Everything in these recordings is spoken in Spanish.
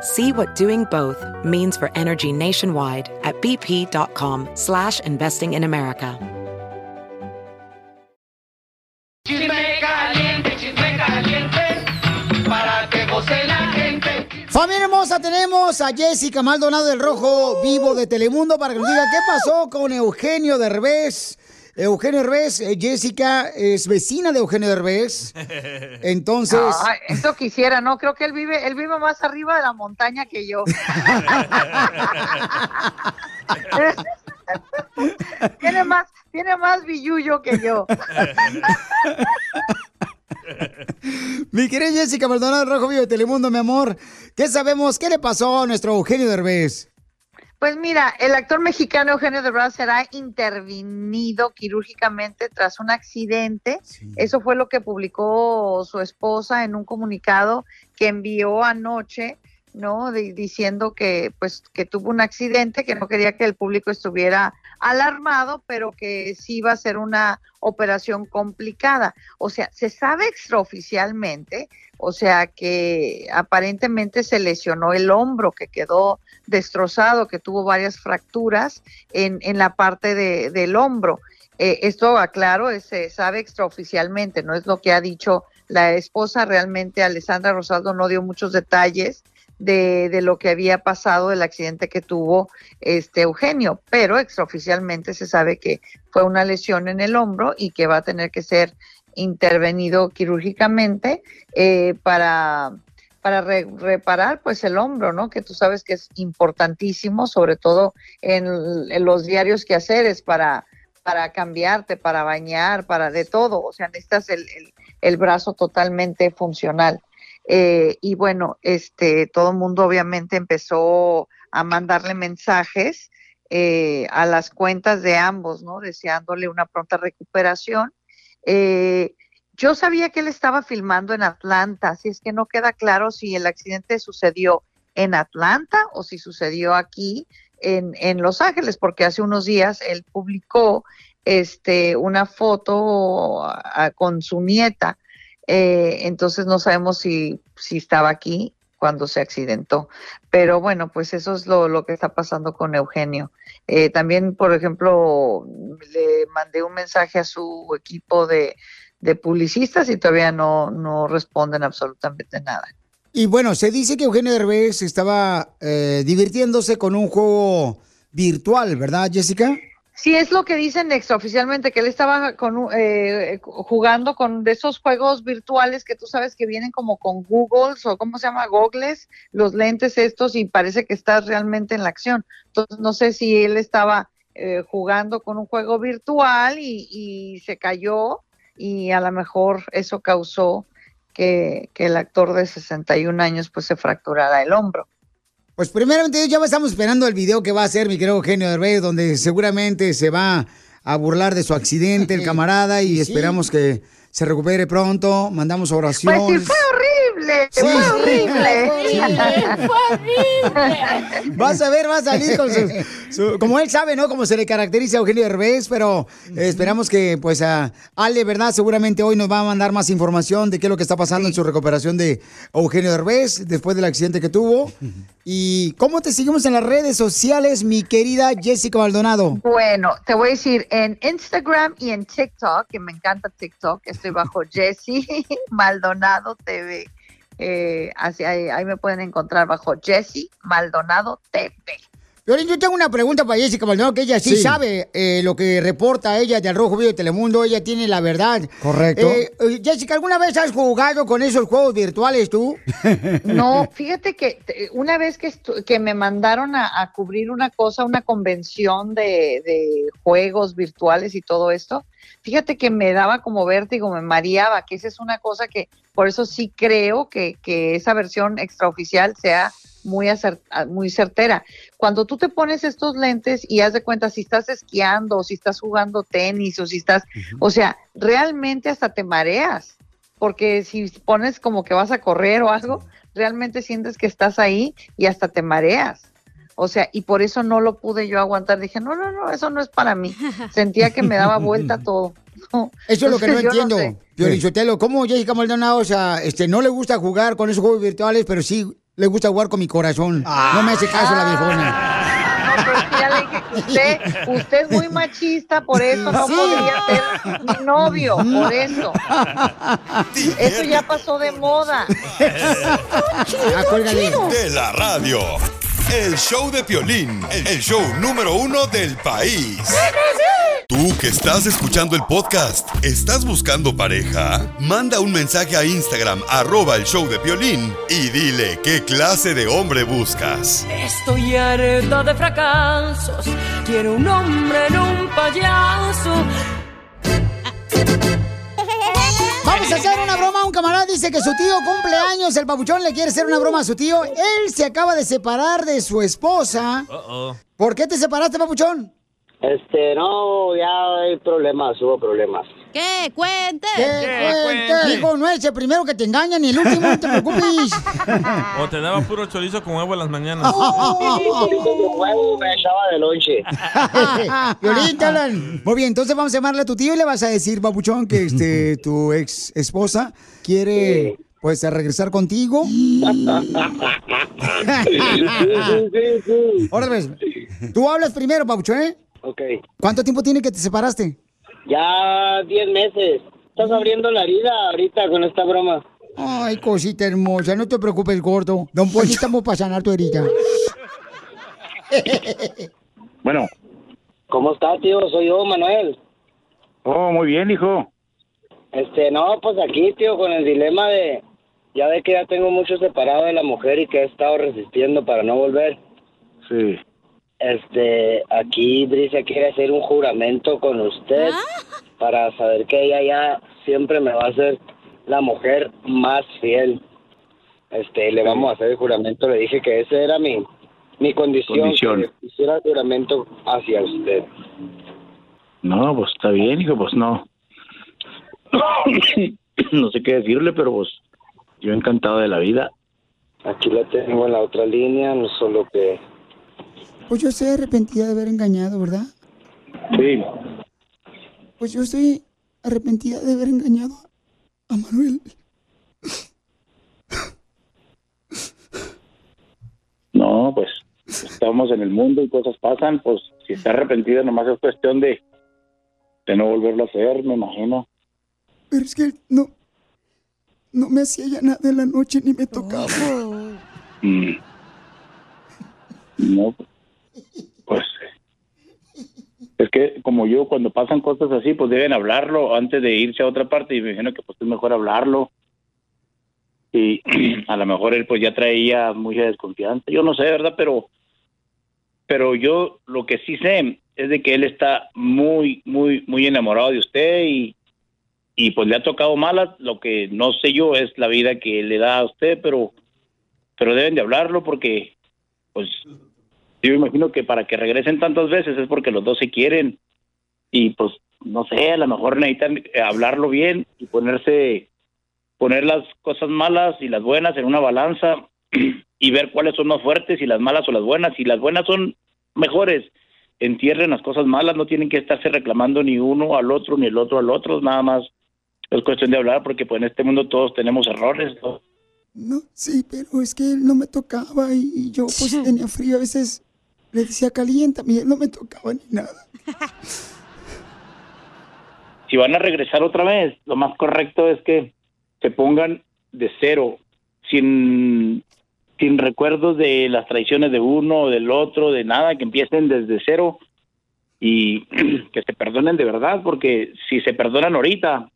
See what doing both means for energy nationwide at bp.com slash investing in America. Chisme caliente, chisme caliente, para que goce la gente. Familia hermosa, tenemos a Jessica Maldonado del Rojo Vivo de Telemundo para que nos diga qué pasó con Eugenio Derbez. Eugenio Derbez, eh, Jessica es vecina de Eugenio Derbez. Entonces, Ay, eso quisiera, no, creo que él vive, él vive más arriba de la montaña que yo. tiene más, tiene más billullo que yo. mi querida Jessica Maldonado Rojo Vivo de Telemundo, mi amor, ¿qué sabemos? ¿Qué le pasó a nuestro Eugenio Derbez? Pues mira, el actor mexicano Eugenio Derbez será intervenido quirúrgicamente tras un accidente. Eso fue lo que publicó su esposa en un comunicado que envió anoche, ¿no? Di- diciendo que pues que tuvo un accidente, que no quería que el público estuviera alarmado, pero que sí iba a ser una operación complicada. O sea, se sabe extraoficialmente, o sea, que aparentemente se lesionó el hombro, que quedó destrozado, que tuvo varias fracturas en, en la parte de- del hombro. Eh, esto, aclaro, es- se sabe extraoficialmente, no es lo que ha dicho la esposa. Realmente Alessandra Rosaldo no dio muchos detalles de, de lo que había pasado, del accidente que tuvo este Eugenio, pero extraoficialmente se sabe que fue una lesión en el hombro y que va a tener que ser intervenido quirúrgicamente eh, para, para re- reparar pues el hombro, ¿no? Que tú sabes que es importantísimo, sobre todo en, los diarios quehaceres para, para cambiarte, para bañar, para de todo, o sea, necesitas el, el- el brazo totalmente funcional. Eh, y bueno, este, todo el mundo obviamente empezó a mandarle mensajes eh, a las cuentas de ambos, ¿no? Deseándole una pronta recuperación. Eh, yo sabía que él estaba filmando en Atlanta, así es que no queda claro si el accidente sucedió en Atlanta o si sucedió aquí en, en Los Ángeles, porque hace unos días él publicó este, una foto ah, con su nieta, eh, entonces no sabemos si, si estaba aquí cuando se accidentó. Pero bueno, pues eso es lo, lo que está pasando con Eugenio. Eh, también, por ejemplo, le mandé un mensaje a su equipo de, de publicistas y todavía no, no responden absolutamente nada. Y bueno, se dice que Eugenio Derbez estaba eh, divirtiéndose con un juego virtual, ¿verdad, Jessica? Sí, es lo que dicen extraoficialmente, que él estaba con, eh, jugando con de esos juegos virtuales que tú sabes que vienen como con Google o cómo se llama, Googles, los lentes estos y parece que estás realmente en la acción. Entonces no sé si él estaba eh, jugando con un juego virtual y, y se cayó y a lo mejor eso causó que, que el actor de 61 años pues se fracturara el hombro. Pues primeramente ya estamos esperando el video que va a hacer mi querido Eugenio Derbez, donde seguramente se va a burlar de su accidente el camarada y esperamos que se recupere pronto. Mandamos Pues oraciones. sí, fue horrible, Sí. fue horrible. Vas a ver, va a salir con su, su- Como él sabe, ¿no? Como se le caracteriza a Eugenio Derbez, pero esperamos que, pues, a Ale, ¿verdad? Seguramente hoy nos va a mandar más información de qué es lo que está pasando en su recuperación de Eugenio Derbez después del accidente que tuvo. ¿Y cómo te seguimos en las redes sociales, mi querida Jessica Maldonado? Bueno, te voy a decir, en Instagram y en TikTok, que me encanta TikTok, estoy bajo Jessie Maldonado TV. Eh, así ahí, ahí me pueden encontrar bajo Jessie Maldonado TV. Yo tengo una pregunta para Jessica Maldonado, que ella sí, Sí. sabe eh, lo que reporta ella del Rojo Vivo de Telemundo, ella tiene la verdad. Correcto. Eh, eh, Jessica, ¿alguna vez has jugado con esos juegos virtuales tú? No, fíjate que una vez que, me mandaron a, a cubrir una cosa, una convención de, de juegos virtuales y todo esto, fíjate que me daba como vértigo, me mareaba, que esa es una cosa que por eso sí creo que, que esa versión extraoficial sea muy, ah, muy certera. Cuando tú te pones estos lentes y haz de cuenta si estás esquiando o si estás jugando tenis o si estás, o sea, realmente hasta te mareas porque si pones como que vas a correr o algo, realmente sientes que estás ahí y hasta te mareas. O sea, y por eso no lo pude yo aguantar. Dije, no, no, no, eso no es para mí. Sentía que me daba vuelta todo. No. Eso es lo que no entiendo, sé. Piolín Sotelo. ¿Cómo Jessica Maldonado, o sea, este, no le gusta jugar con esos juegos virtuales, pero sí le gusta jugar con mi corazón? No me hace caso la viejona. No, pero es que ya le dije que usted, usted es muy machista, por eso no Sí. podría ser mi novio, por eso. Eso ya pasó de moda. Ah, cuélgale. de la radio. El show de Piolín, el show número uno del país. Tú que estás escuchando el podcast, ¿estás buscando pareja? Manda un mensaje a Instagram, arroba el show de Piolín, y dile qué clase de hombre buscas. Estoy harta de fracasos. Quiero un hombre en un payaso. Vamos a hacer una broma. Un camarada dice que su tío cumple años. El papuchón le quiere hacer una broma a su tío. Él se acaba de separar de su esposa. ¿Por qué te separaste, papuchón? Este, no, ya hay problemas, hubo problemas. ¿Qué? Cuente. ¿Qué cuente? Hijo, no es el primero que te engaña ni el último, no te preocupes. O te daba puro chorizo con huevo en las mañanas. me echaba de lonche. Hablan. Muy bien, entonces vamos a llamarle a tu tío y le vas a decir, papuchón, que este, tu ex esposa quiere, pues, a regresar contigo. Ahora ves, tú hablas primero, papuchón, ¿eh? Ok. ¿Cuánto tiempo tiene que te separaste? Ya 10 meses. Estás abriendo la herida ahorita con esta broma. Ay, cosita hermosa, no te preocupes, gordo. Don Poli, estamos para sanar tu herida. Bueno. ¿Cómo está, tío? Soy yo, Manuel. Oh, muy bien, hijo. Este, no, pues aquí, tío, con el dilema de... Ya ve que ya tengo mucho separado de la mujer y que he estado resistiendo para no volver. Sí. Este, aquí Brisa quiere hacer un juramento con usted para saber que ella ya siempre me va a ser la mujer más fiel. Este, le vamos a hacer el juramento. Le dije que esa era mi, mi condición, Condición. que hiciera el juramento hacia usted. No, pues está bien, hijo, pues no. no sé qué decirle, pero pues yo encantado de la vida. Aquí la tengo en la otra línea, no solo que... Pues yo estoy arrepentida de haber engañado, ¿verdad? Sí. Pues yo estoy arrepentida de haber engañado a Manuel. No, pues estamos en el mundo y cosas pasan, pues si está arrepentido nomás es cuestión de, de no volverlo a hacer, me imagino. Pero es que no, no me hacía ya nada en la noche ni me tocaba. Mm. No, pues es que como yo cuando pasan cosas así, pues deben hablarlo antes de irse a otra parte y me imagino que pues es mejor hablarlo. Y a lo mejor él pues ya traía mucha desconfianza. Yo no sé, ¿verdad? Pero pero yo lo que sí sé es de que él está muy muy muy enamorado de usted y y pues le ha tocado malas, lo que no sé yo es la vida que le da a usted, pero pero deben de hablarlo porque pues yo imagino que para que regresen tantas veces es porque los dos se quieren y pues no sé, a lo mejor necesitan eh, hablarlo bien y ponerse poner las cosas malas y las buenas en una balanza y ver cuáles son más fuertes y las malas o las buenas y las buenas son mejores entierren las cosas malas no tienen que estarse reclamando ni uno al otro ni el otro al otro nada más es cuestión de hablar porque pues en este mundo todos tenemos errores ¿no? No, sí, pero es que él no me tocaba y, y yo pues tenía frío. A veces le decía caliéntame y él no me tocaba ni nada. si van a regresar otra vez, lo más correcto es que se pongan de cero, sin, sin recuerdos de las traiciones de uno o del otro, de nada, que empiecen desde cero y que se perdonen de verdad, porque si se perdonan ahorita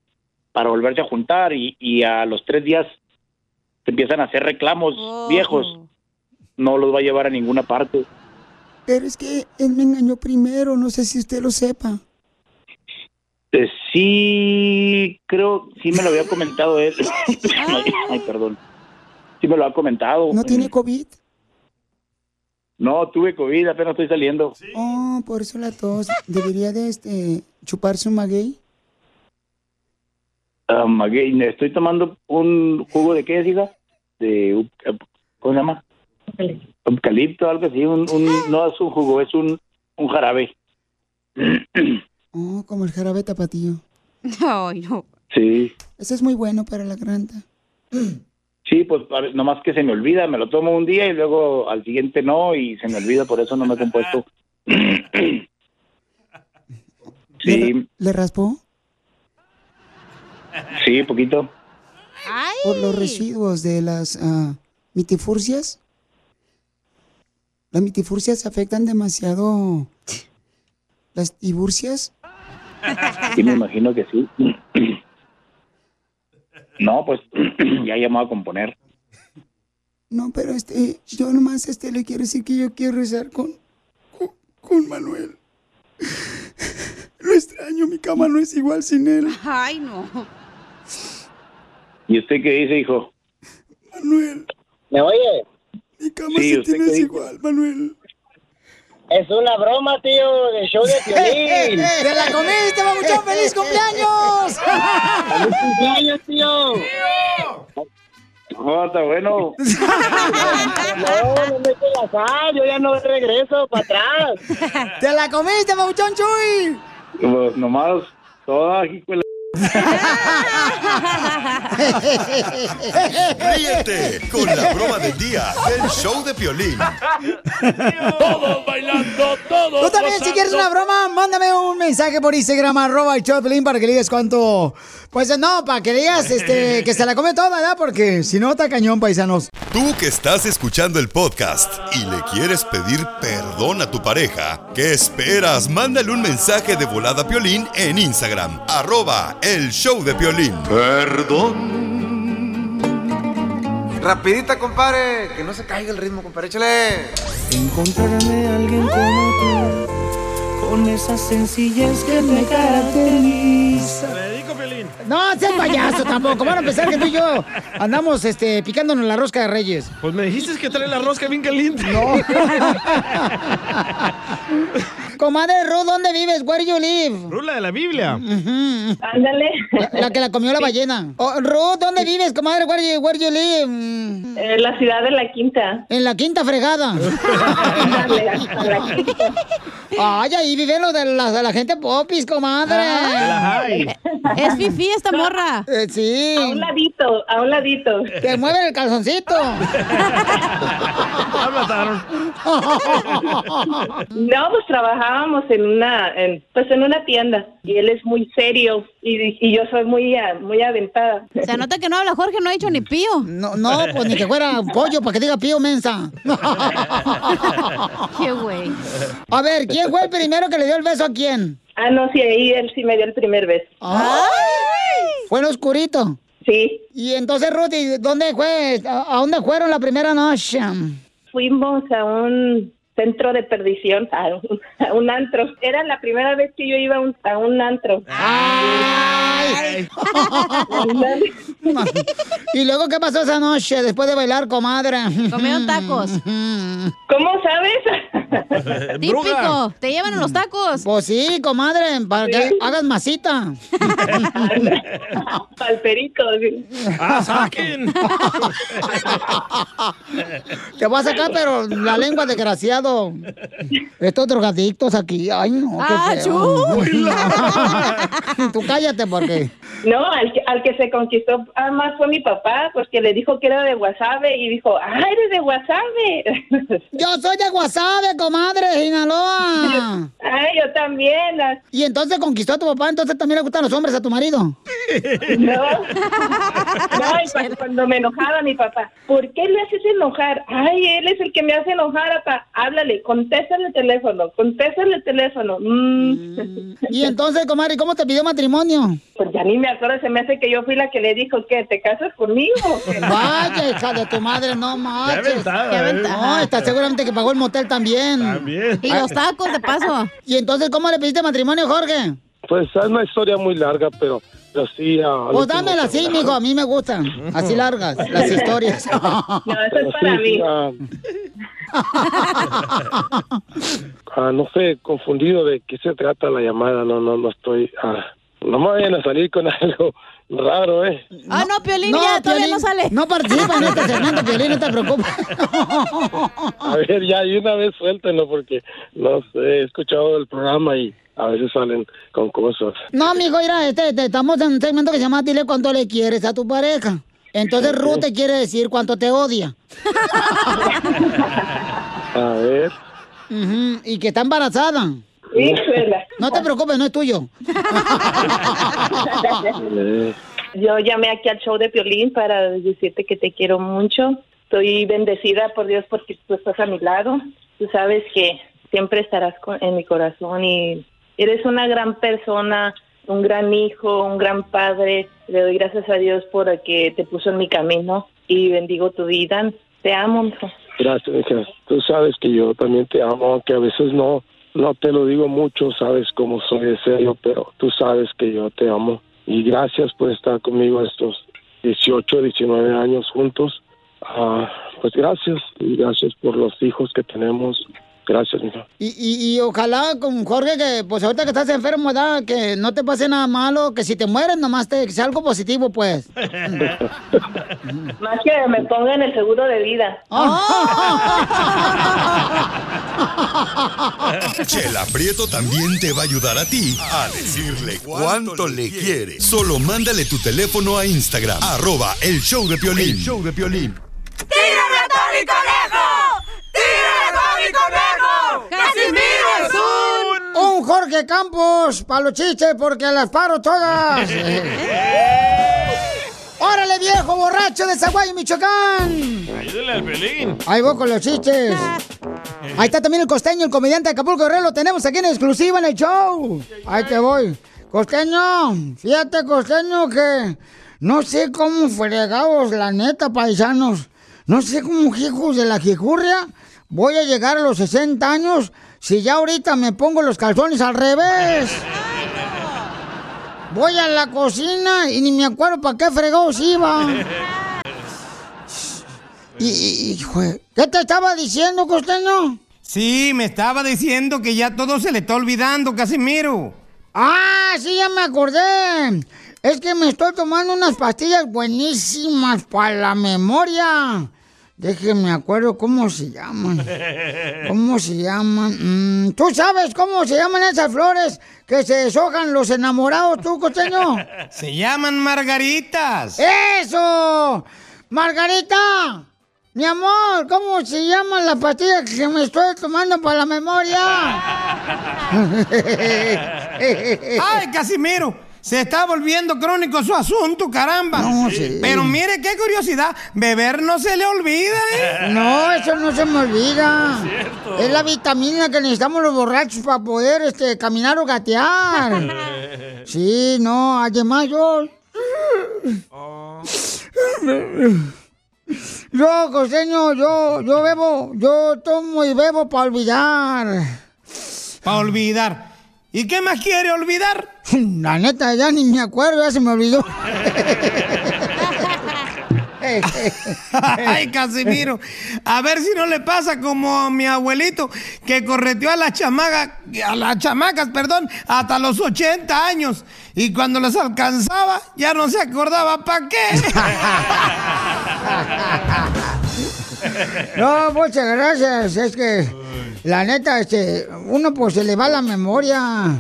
para volverse a juntar y, y a los tres días se empiezan a hacer reclamos viejos, no los va a llevar a ninguna parte. Pero es que él me engañó primero, no sé si usted lo sepa. Eh, sí, creo, sí me lo había comentado él. ay, perdón. Sí me lo ha comentado. ¿No tiene COVID? No, tuve COVID, apenas estoy saliendo. Oh, por eso la tos. ¿Debería de este, chuparse un maguey? Maguey, estoy tomando un jugo de qué, diga? De, euc- ¿cómo se llama? Eucalipto, algo así. Un, un- no es un jugo, es un, un jarabe. Oh, como el jarabe tapatío. Ay, no. Sí. Ese es muy bueno para la garganta. Sí, pues nomás que se me olvida, me lo tomo un día y luego al siguiente no, y se me olvida, por eso no me he compuesto. sí, ¿Le raspó? sí, poquito. Por los residuos de las ah, mitifurcias. Las mitifurcias afectan demasiado las tiburcias. Sí, me imagino que sí. No, pues ya llamó a componer. No, pero este, yo nomás este le quiero decir que yo quiero rezar con, con, con Manuel. Lo extraño, mi cama no es igual sin él. Ay, no. ¿Y usted qué dice, hijo? Manuel, ¿Me oye? Mi cama Sí, sí, ¿usted tienes igual, Manuel. Es una broma, tío, del show de Piolín. ¡Te la comiste, mamuchón! ¡Feliz cumpleaños! ¡Feliz cumpleaños, tío! Oh, está bueno. No, no me la sal, yo ya no regreso para atrás. ¡Te la comiste, mamuchón Chuy! Pues nomás, toda, de la- Ríete con la broma del día del show de Piolín. Todos bailando, todos Tú también, si quieres una broma, mándame un mensaje por Instagram, arroba el Choplin, para que le digas cuánto... Pues no, para que digas este, que se la come toda, ¿verdad? Porque si no, está cañón, paisanos. Tú que estás escuchando el podcast y le quieres pedir perdón a tu pareja, ¿qué esperas? Mándale un mensaje de volada a Piolín en Instagram, arroba el show de Piolín. Perdón. Rapidita, compadre, que no se caiga el ritmo, compadre, échale. Encontrarme a alguien como tú, con esa sencillez que me caracteriza. No, seas payaso tampoco. Van a pensar que tú y yo andamos este, picándonos la rosca de reyes. Pues me dijiste que trae la rosca bien caliente. No. Comadre Ruth, ¿dónde vives? Where you live? Rula de la Biblia. Ándale. La, la que la comió la ballena. Oh, Ruth, ¿dónde vives, comadre? Where you, where you live? En la ciudad de La Quinta. En la quinta fregada. Ándale, la quinta. Ay, ahí viven los de la, de la gente popis, comadre. Ah, la high. Es fifí esta morra. Eh, sí. A un ladito, a un ladito. Te mueven el calzoncito. La mataron. No, pues trabajábamos en una, en, pues en una tienda y él es muy serio y, y yo soy muy, ah, muy aventada. Se nota que no habla Jorge, no ha dicho ni pío. No, no, pues ni que fuera pollo para que diga pío mensa. Qué güey. A ver, ¿quién fue el primero que le dio el beso a quién? Ah, no, sí, ahí él sí me dio el primer beso. Ay, Fue en oscurito. Sí. Y entonces, Ruth, ¿dónde fue? ¿A, a dónde fueron la primera noche? Fuimos a un centro de perdición, a un, a un antro. Era la primera vez que yo iba a un, a un antro. ¡Ay! ¿Y luego qué pasó esa noche después de bailar, comadre? Comieron tacos. ¿Cómo sabes? Típico. Te llevan a los tacos. Pues sí, comadre, para que hagas masita. Al perico. sí. ¡Ah, saquen! Te voy a sacar, pero la lengua, Estos drogadictos aquí, ay no, qué Ah, feo. Tú cállate porque No, al que, al que se conquistó ah, más fue mi papá, pues que le dijo que era de Guasave y dijo, ah, eres de Guasave. Yo soy de Guasave, comadre, Sinaloa. Ay, yo también. Y entonces conquistó a tu papá, entonces también le gustan los hombres a tu marido. No. No, cuando me enojaba mi papá, ¿por qué le haces enojar? Ay, él es el que me hace enojar, papá. Háblale, contéstale el teléfono, contéstale el teléfono. Mm. Y entonces, comadre, ¿cómo te pidió matrimonio? Pues ya ni me acuerdo, se me hace que yo fui la que le dijo que te casas conmigo. Vaya, hija de tu madre, no aventada, Qué aventada. No, está seguramente que pagó el motel también. También. Y los tacos, de paso. Y entonces, ¿cómo le pediste matrimonio, Jorge? Pues es una historia muy larga, pero, pero sí. al Pues dámela así, mijo, a mí me gustan. Así largas, las historias. No, eso es para Sí, mí. ah, ah, no sé, confundido de qué se trata la llamada. No, no, no estoy. ah, no me vayan a salir con algo raro, ¿eh? Ah, no, Piolín, ya todavía no sale. No participa en este segmento, Piolín, no te preocupes. A ver, ya, y una vez suéltenlo porque, no sé, he escuchado el programa y a veces salen con cosas. No, mijo, mira, este, te- estamos en un segmento que se llama Dile cuánto le quieres a tu pareja. Entonces Ruth te quiere decir cuánto te odia. A ver. Ujú, Y que está embarazada. Híjole. No te preocupes, no es tuyo. Yo llamé aquí al show de Piolín para decirte que te quiero mucho. Estoy bendecida por Dios porque tú estás a mi lado. Tú sabes que siempre estarás en mi corazón y eres una gran persona, un gran hijo, un gran padre. Le doy gracias a Dios por el que te puso en mi camino y bendigo tu vida. Te amo, hijo. Gracias, hija. Tú sabes que yo también te amo, aunque a veces no, no te lo digo mucho, sabes cómo soy de serio, pero tú sabes que yo te amo. Y gracias por estar conmigo estos 18, 19 años juntos. Ah, pues gracias, y gracias por los hijos que tenemos. Gracias, hija. Y, y, y ojalá con Jorge, que pues ahorita que estás enfermo, ¿verdad? Que no te pase nada malo, que si te mueres nomás te, que sea algo positivo, pues. Más que me ponga en el seguro de vida. Chela Prieto también te va a ayudar a ti a decirle cuánto le quiere. Solo mándale tu teléfono a Instagram, arroba el show de Piolín. El show de Piolín. ¡Tírame a Conejo! ¡Tírame a Tony Conejo! ¡Casimiro es un... Un Jorge Campos, para los chistes, porque las paro todas. ¡Órale, viejo borracho de Zaguayo, Michoacán! Ayúdale al Pelín. Ahí voy con los chistes. Ahí está también el costeño, el comediante de Acapulco Guerrero. Lo tenemos aquí en exclusiva en el show. Ahí te voy. Costeño, fíjate, costeño, que no sé cómo fregados, la neta, paisanos. No sé cómo hijos de la jicurria voy a llegar a los 60 años si ya ahorita me pongo los calzones al revés. Voy a la cocina y ni me acuerdo para qué fregados iba. Y, y- jue- ¿Qué te estaba diciendo, costeño? Sí, me estaba diciendo que ya todo se le está olvidando, Casimiro. Ah, sí, ya me acordé. Es que me estoy tomando unas pastillas buenísimas para la memoria. Déjeme acuerdo cómo se llaman. ¿Cómo se llaman? Mm, ¿Tú sabes cómo se llaman esas flores que se deshojan los enamorados, tú, costeño? Se llaman margaritas. ¡Eso! ¡Margarita! Mi amor, ¿cómo se llama la pastilla que me estoy tomando para la memoria? ¡Ay, Casimiro! Se está volviendo crónico su asunto, caramba. No, sí. Pero mire qué curiosidad, beber no se le olvida, ¿eh? No, eso no se me olvida. Es la vitamina que necesitamos los borrachos para poder este, caminar o gatear. Sí, no, además yo... Yo, costeño, yo, yo bebo, yo tomo y bebo para olvidar. Para olvidar. ¿Y qué más quiere olvidar? La neta, ya ni me acuerdo, ya se me olvidó. Ay, Casimiro. A ver si no le pasa como a mi abuelito que correteó a las chamacas, a las chamacas, perdón, hasta los 80 años. Y cuando las alcanzaba, ya no se acordaba para qué. No, muchas gracias. Es que, la neta, este, uno pues se le va la memoria.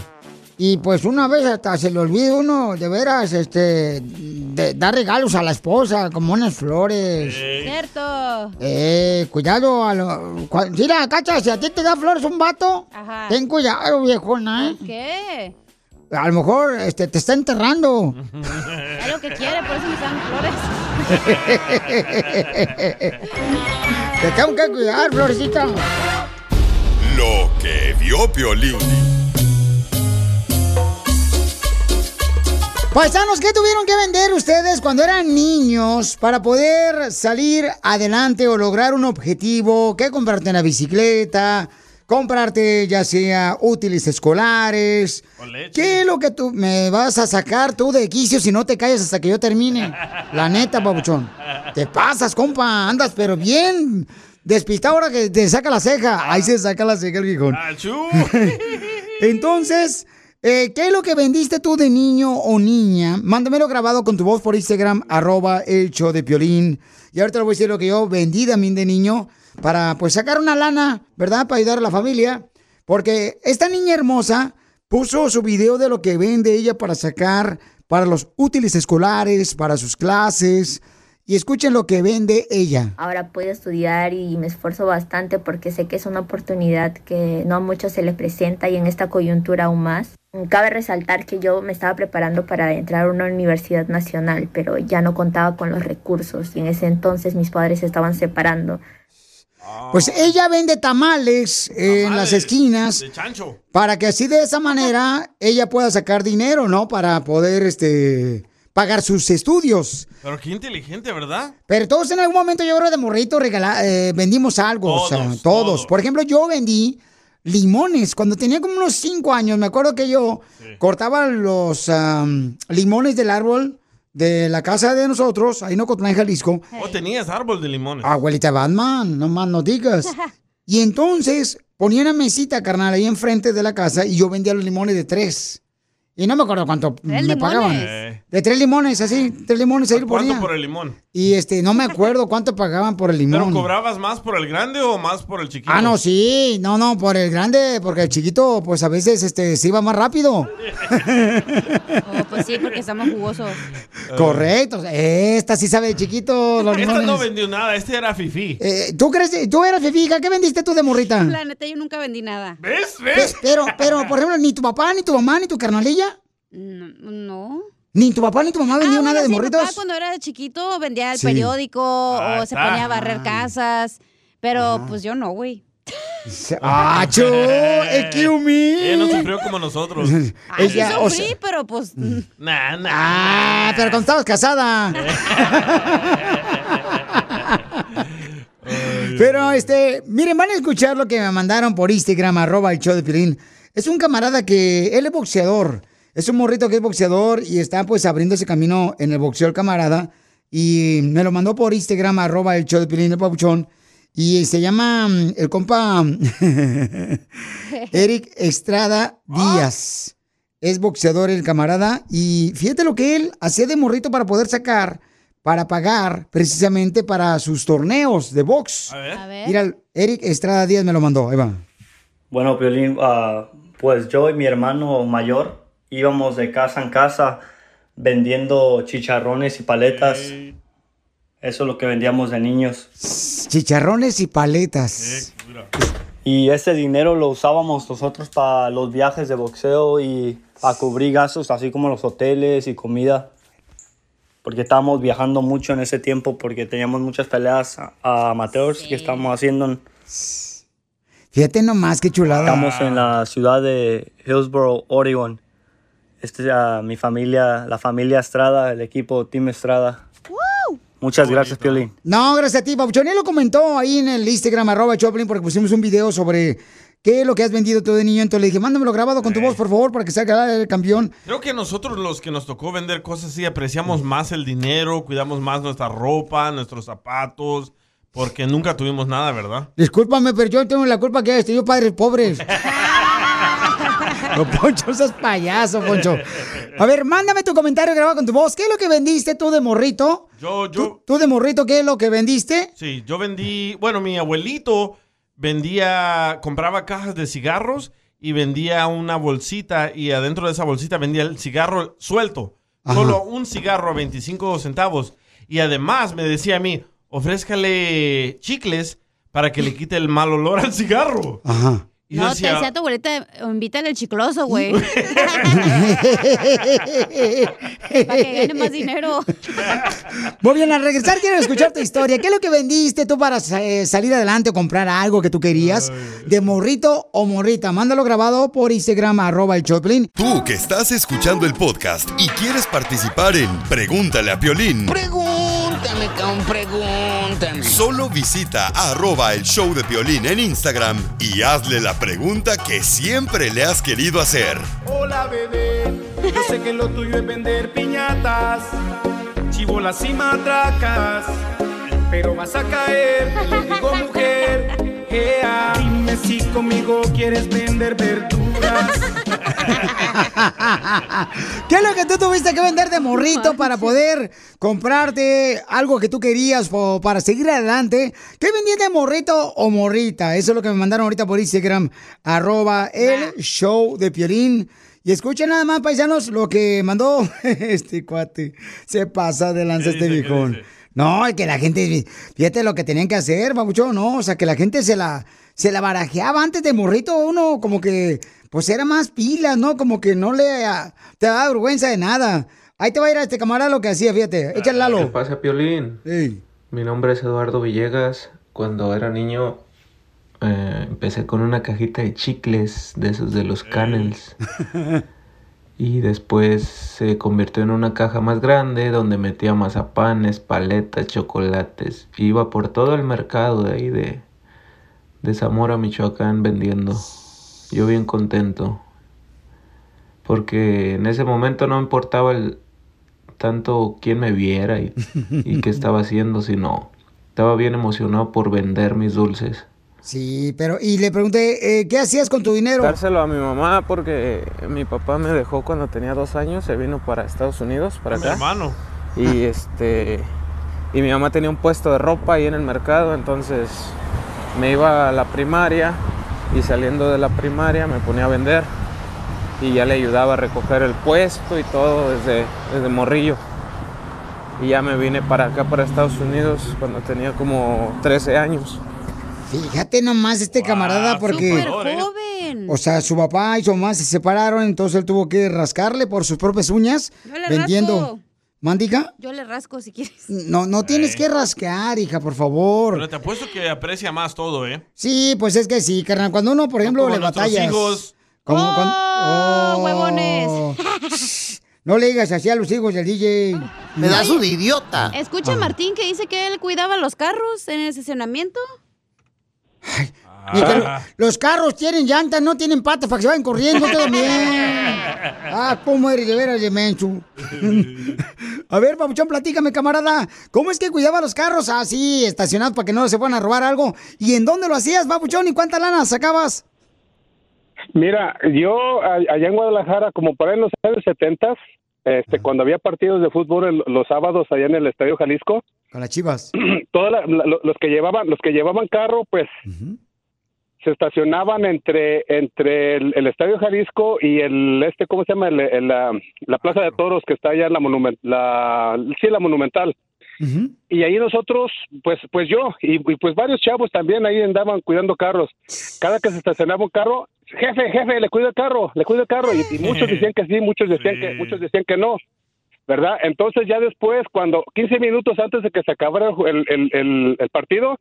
Y pues una vez hasta se le olvida uno, de veras, este, de dar regalos a la esposa, como unas flores. Cierto. Eh, cuidado a lo... cua- Mira, cacha, si a ti te da flores un vato, Ajá. ten cuidado, viejona, ¿eh? ¿Qué? A lo mejor este, te está enterrando. Es lo que quiere, por eso me dan flores. te tengo que cuidar, florecita. Lo que vio Piolín. Paisanos, ¿qué tuvieron que vender ustedes cuando eran niños para poder salir adelante o lograr un objetivo? ¿Qué comprarte una bicicleta? Comprarte ya sea útiles escolares. ¿Qué es lo que tú me vas a sacar tú de quicio si no te calles hasta que yo termine? La neta, papuchón. Te pasas, compa. Andas, pero bien despistado ahora que te saca la ceja. Ahí se saca la ceja el viejón. Entonces, eh, ¿qué es lo que vendiste tú de niño o niña? Mándamelo grabado con tu voz por Instagram, arroba el show de Piolín. Y ahorita le voy a decir lo que yo vendí también de niño para pues sacar una lana, ¿verdad? Para ayudar a la familia. Porque esta niña hermosa puso su video de lo que vende ella para sacar para los útiles escolares, para sus clases. Y escuchen lo que vende ella. Ahora puedo estudiar y me esfuerzo bastante porque sé que es una oportunidad que no a muchos se les presenta y en esta coyuntura aún más. Cabe resaltar que yo me estaba preparando para entrar a una universidad nacional, pero ya no contaba con los recursos y en ese entonces mis padres se estaban separando. Pues ella vende tamales, eh, en las esquinas. De chancho. Para que así de esa manera ella pueda sacar dinero, ¿no? Para poder este pagar sus estudios. Pero qué inteligente, ¿verdad? Pero todos en algún momento yo creo de morrito regala- eh, vendimos algo, o sea, Todos, todos. Por ejemplo, yo vendí limones cuando tenía como unos cinco años. Me acuerdo que yo cortaba los limones del árbol de la casa de nosotros, ahí en Ocotlán, Jalisco. ¿O tenías árbol de limones? Abuelita Batman, no más no digas. Y entonces ponía una mesita, carnal, ahí enfrente de la casa y yo vendía los limones de tres. Y no me acuerdo cuánto me limones? pagaban. Eh. De tres limones, así, tres limones ahí lo ¿Cuánto por el limón? Y este, no me acuerdo cuánto pagaban por el ¿Pero limón. cobrabas más por el grande o más por el chiquito? Ah, no, sí, no, no, por el grande, porque el chiquito, pues a veces este, se iba más rápido. Oh, pues sí, porque estamos jugosos. Correcto, esta sí sabe de chiquito los Esta no vendió nada, este era fifi. Eh, ¿Tú crees, tú eras fija? ¿Qué vendiste tú de morrita? La neta, yo nunca vendí nada. ¿Ves? Pe- Pero, pero, por ejemplo, ni tu papá, ni tu mamá, ni tu carnalilla, No. no. ni tu papá, ni tu mamá vendían nada de sí, morritos. papá cuando era chiquito vendía el Sí. periódico Ah, o se ponía a barrer casas. Pero pues yo no, güey. ¡Ah, chu! ¡Excuse me! Ella no sufrió como nosotros. Ay, sí Ella, o sufrí, sea- pero pues... Nah, nah. Ah, pero cuando estabas casada. Pero, este, miren, van a escuchar lo que me mandaron por Instagram, arroba el show de Piolín. Es un camarada que, él es boxeador. Es un morrito que es boxeador y está pues abriendo ese camino en el boxeo el camarada. Y me lo mandó por Instagram, arroba el show de Piolín, el papuchón. Y se llama mm, el compa Eric Estrada Díaz. Es boxeador el camarada. Y fíjate lo que él hacía de morrito para poder sacar, para pagar precisamente para sus torneos de box. A ver. A ver. Mira, Eric Estrada Díaz me lo mandó. Ahí va. Bueno, Piolín, ah, pues yo y mi hermano mayor íbamos de casa en casa vendiendo chicharrones y paletas. Eso es lo que vendíamos de niños. Chicharrones y paletas. Y ese dinero lo usábamos nosotros para los viajes de boxeo y para cubrir gastos, así como los hoteles y comida. Porque estábamos viajando mucho en ese tiempo porque teníamos muchas peleas a- amateurs que estábamos haciendo. Fíjate nomás qué chulada. Estamos en la ciudad de Hillsboro, Oregon. Esta es ah, mi familia, la familia Estrada, el equipo Team Estrada. Muchas gracias, Piolín. No, gracias a ti, Papuchón. Él lo comentó ahí en el Instagram, arroba Choplin, porque pusimos un video sobre qué es lo que has vendido tú de niño. Entonces le dije, mándamelo grabado con tu voz, por favor, para que salga el campeón. Creo que nosotros los que nos tocó vender cosas así apreciamos más el dinero, cuidamos más nuestra ropa, nuestros zapatos, porque nunca tuvimos nada, ¿verdad? Discúlpame, pero yo tengo la culpa que hayas tenido padres pobres. No, Poncho, sos payaso, Poncho. A ver, mándame tu comentario grabado con tu voz. ¿Qué es lo que vendiste tú de morrito? Yo, yo, ¿Tú de morrito qué es lo que vendiste? sí, yo vendí, bueno, mi abuelito vendía, compraba cajas de cigarros y vendía una bolsita y adentro de esa bolsita vendía el cigarro suelto. Ajá. Solo un cigarro a 25 centavos. Y además me decía a mí, ofrézcale chicles para que le quite el mal olor al cigarro. Ajá. Y No, decía, te decía tu abuelita, invítale el chicloso, güey. Para que gane más dinero. Muy bien, al regresar quiero escuchar tu historia. ¿Qué es lo que vendiste tú para eh, salir adelante o comprar algo que tú querías? ¿De morrito o morrita? Mándalo grabado por Instagram, arroba el Choplin. Tú que estás escuchando el podcast y quieres participar en Pregúntale a Piolín, Pregúntame, cabrón, pregúntame. solo visita arroba el show de Piolín en Instagram y hazle la pregunta que siempre le has querido hacer. Hola bebé, yo sé que lo tuyo es vender piñatas, chibolas y matracas, pero vas a caer, te lo digo mujer, ea. dime si conmigo quieres vender verduras. ¿Qué es lo que tú tuviste que vender de morrito para poder comprarte algo que tú querías o para seguir adelante? ¿Qué vendías de morrito o morrita? Eso es lo que me mandaron ahorita por Instagram, arroba el show de Piolín. Y escuchen nada más, paisanos, lo que mandó este cuate. Se pasa de lanza este viejón. No, es que la gente, fíjate lo que tenían que hacer, babucho, no, o sea, que la gente se la, se la barajeaba antes de morrito, uno como que, pues era más pilas, ¿no? Como que no le, ah, te daba vergüenza de nada. Ahí te va a ir a este camarada lo que hacía, fíjate, échale ¿Qué Lalo. pasa, Piolín? Mi nombre es Eduardo Villegas. Cuando era niño eh, empecé con una cajita de chicles de esos de los Canels. Y después se convirtió en una caja más grande donde metía mazapanes, paletas, chocolates. Iba por todo el mercado de ahí de, de Zamora, Michoacán vendiendo. Yo bien contento. Porque en ese momento no importaba el, tanto quién me viera y, y qué estaba haciendo, sino estaba bien emocionado por vender mis dulces. Sí, pero, y le pregunté, eh, ¿qué hacías con tu dinero? Dárselo a mi mamá porque mi papá me dejó cuando tenía dos años, se vino para Estados Unidos, para Mi acá. hermano. Y este y mi mamá tenía un puesto de ropa ahí en el mercado, entonces me iba a la primaria y saliendo de la primaria me ponía a vender y ya le ayudaba a recoger el puesto y todo desde, desde morrillo. Y ya me vine para acá, para Estados Unidos, cuando tenía como 13 años. Fíjate nomás este camarada porque... Súper joven. O sea, su papá y su mamá se separaron, entonces él tuvo que rascarle por sus propias uñas vendiendo. rasco. ¿Mandica? Yo le rasco si quieres. No, no tienes que rascar, hija, por favor. Pero te apuesto que aprecia más todo, ¿eh? Sí, pues es que sí, carnal. Cuando uno, por ejemplo, le batallas. hijos. Como ¡Oh, cuando- huevones! No le digas así a los hijos del DJ. Pedazo de idiota. Escucha a Martín que dice que él cuidaba los carros en el estacionamiento. Ni los carros tienen llantas, no tienen patas para que se vayan corriendo también. Ah, cómo eres de veras. A ver, Papuchón, platícame, camarada. ¿Cómo es que cuidaba los carros así, estacionados para que no se puedan a robar algo? ¿Y en dónde lo hacías, Papuchón? ¿Y cuánta lana sacabas? Mira, yo allá en Guadalajara, como por ahí en los años 70, este, cuando había partidos de fútbol el- los sábados allá en el Estadio Jalisco, Con las chivas. toda la- la- lo- los que llevaban los que llevaban carro, pues se estacionaban entre entre el, el Estadio Jalisco y el este, ¿cómo se llama? El- el, la, la Plaza de Toros que está allá en la monumental, la, sí, la monumental. Y ahí nosotros, pues, pues yo y, y, pues varios chavos también ahí andaban cuidando carros. Cada que se estacionaba un carro, jefe, jefe, le cuido el carro, le cuido el carro. Y, y muchos decían que sí, muchos decían que, muchos decían que no. ¿Verdad? Entonces ya después, cuando 15 minutos antes de que se acabara el, el partido,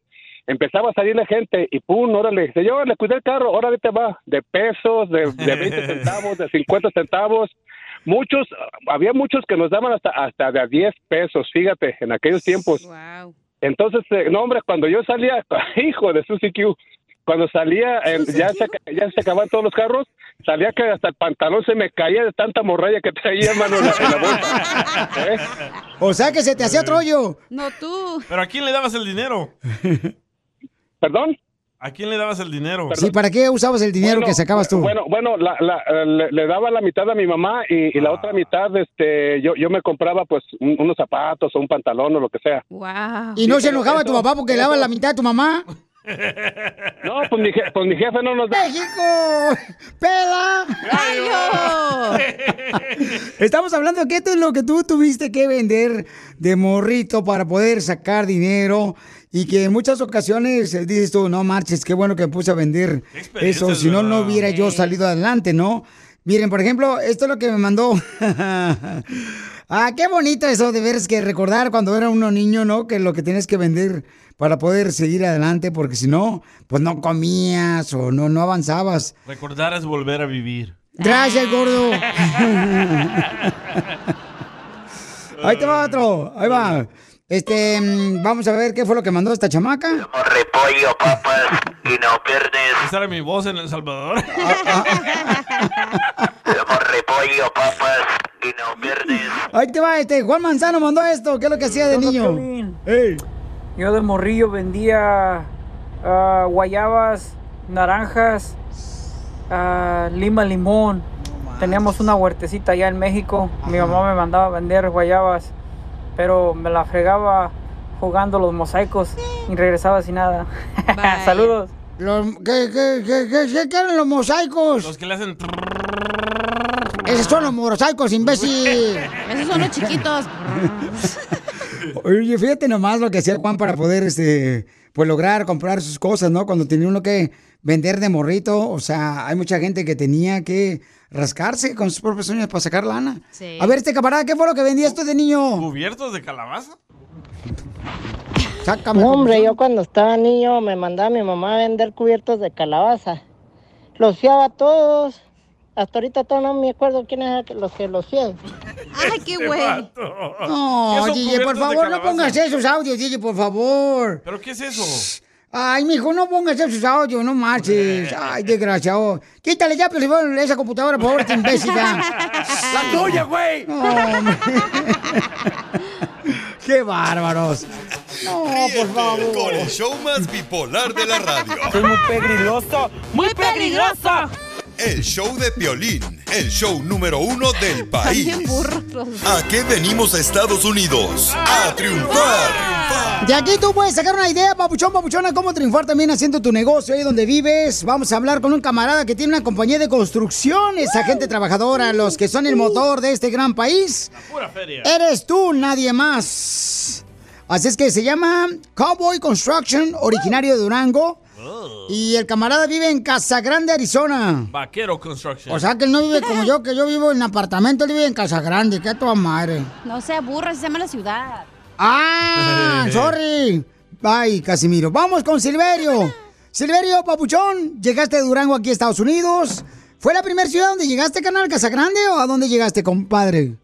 empezaba a salir la gente y pum, órale, señor, le cuidé el carro, ahora te va, de pesos, de, de 20 centavos, de 50 centavos. Muchos, había muchos que nos daban hasta, hasta de a 10 pesos, fíjate, en aquellos tiempos. Entonces, eh, no, hombre, cuando yo salía, hijo de Susi Q, cuando salía, eh, ya, se, ya se acababan todos los carros, salía que hasta el pantalón se me caía de tanta morralla que traía, hermano, en la, en la bolsa. ¿Eh? O sea que se te hacía trollo. No tú. ¿Pero a quién le dabas el dinero? ¿Perdón? ¿A quién le dabas el dinero? Sí, ¿para qué usabas el dinero Bueno, que sacabas tú? Bueno, bueno, la, la- le, le daba la mitad a mi mamá y, y la otra mitad, este, yo, yo me compraba pues un- unos zapatos o un pantalón o lo que sea. Wow. ¿Y no se enojaba tu papá porque le daba la mitad a tu mamá? No, pues mi, je- pues mi jefe no nos da. ¡México! ¡Pela! Estamos hablando de qué es lo que tú tuviste que vender de morrito para poder sacar dinero y que en muchas ocasiones eh, dices tú, no marches, qué bueno que me puse a vender eso, si no, no hubiera yo salido adelante, ¿no? Miren, por ejemplo, esto es lo que me mandó. ah, qué bonito eso de veras que recordar cuando era uno niño, ¿no? Que lo que tienes que vender para poder seguir adelante, porque si no, pues no comías o no, no avanzabas. Recordar es volver a vivir. Gracias, gordo. Ahí te va otro, ahí va. Este, mm, vamos a ver qué fue lo que mandó esta chamaca. Repollo, papas y no pierdes. Esa era mi voz en El Salvador. Repollo, papas y no pierdes. Ahí te va, este, Juan Manzano mandó esto, ¿qué es lo que hacía de niño? Yo de morrillo vendía ah, guayabas, naranjas, ah, lima, limón. Teníamos una huertecita allá en México. Mi mamá me mandaba a vender guayabas, pero me la fregaba jugando los mosaicos y regresaba sin nada. Saludos. Los, ¿qué, qué, qué, qué, qué- qué eran los mosaicos? Los que le hacen... Esos son los mosaicos, imbécil. Esos son los chiquitos. Oye, fíjate nomás lo que hacía Juan para poder, este, pues lograr comprar sus cosas, ¿no? Cuando tenía uno que vender de morrito, o sea, hay mucha gente que tenía que rascarse con sus propios uñas para sacar lana. Sí. A ver, este camarada, ¿qué fue lo que vendía esto de niño? ¿Cubiertos de calabaza? Sácame. No, hombre, yo cuando estaba niño me mandaba mi mamá a vender cubiertos de calabaza. Los fiaba a todos. Hasta ahorita todavía no me acuerdo quién era que los que los fié. Ay, qué güey. No, DJ, por favor, no pongas esos audios, DJ, por favor. ¿Pero qué es eso? Ay, mijo, no pongas esos audios, no marches. Ay, desgraciado. Quítale ya, pero esa computadora, por favor, este imbécil. ¡La tuya, güey! ¡Qué bárbaros! No, por favor. Con el show más bipolar de la radio. ¡Es muy peligroso! ¡Muy peligroso! El show de Piolín, el show número uno del país. ¿A qué venimos a Estados Unidos? ¡A triunfar! De aquí tú puedes sacar una idea, papuchón, papuchona, cómo triunfar también haciendo tu negocio ahí donde vives. Vamos a hablar con un camarada que tiene una compañía de construcción, esa gente trabajadora, los que son el motor de este gran país. Pura feria. Eres tú, nadie más. Así es que se llama Cowboy Construction, originario de Durango. Y el camarada vive en Casa Grande, Arizona. Vaquero Construction. O sea que él no vive como yo, que yo vivo en apartamento, él vive en Casa Grande, que a toda madre. No se aburra, se llama la ciudad. ¡Ah! ¡Sorry! Ay, Casimiro. Vamos con Silverio. Silverio, papuchón, llegaste de Durango aquí a Estados Unidos. ¿Fue la primera ciudad donde llegaste, canal Casa Grande, o a dónde llegaste, compadre?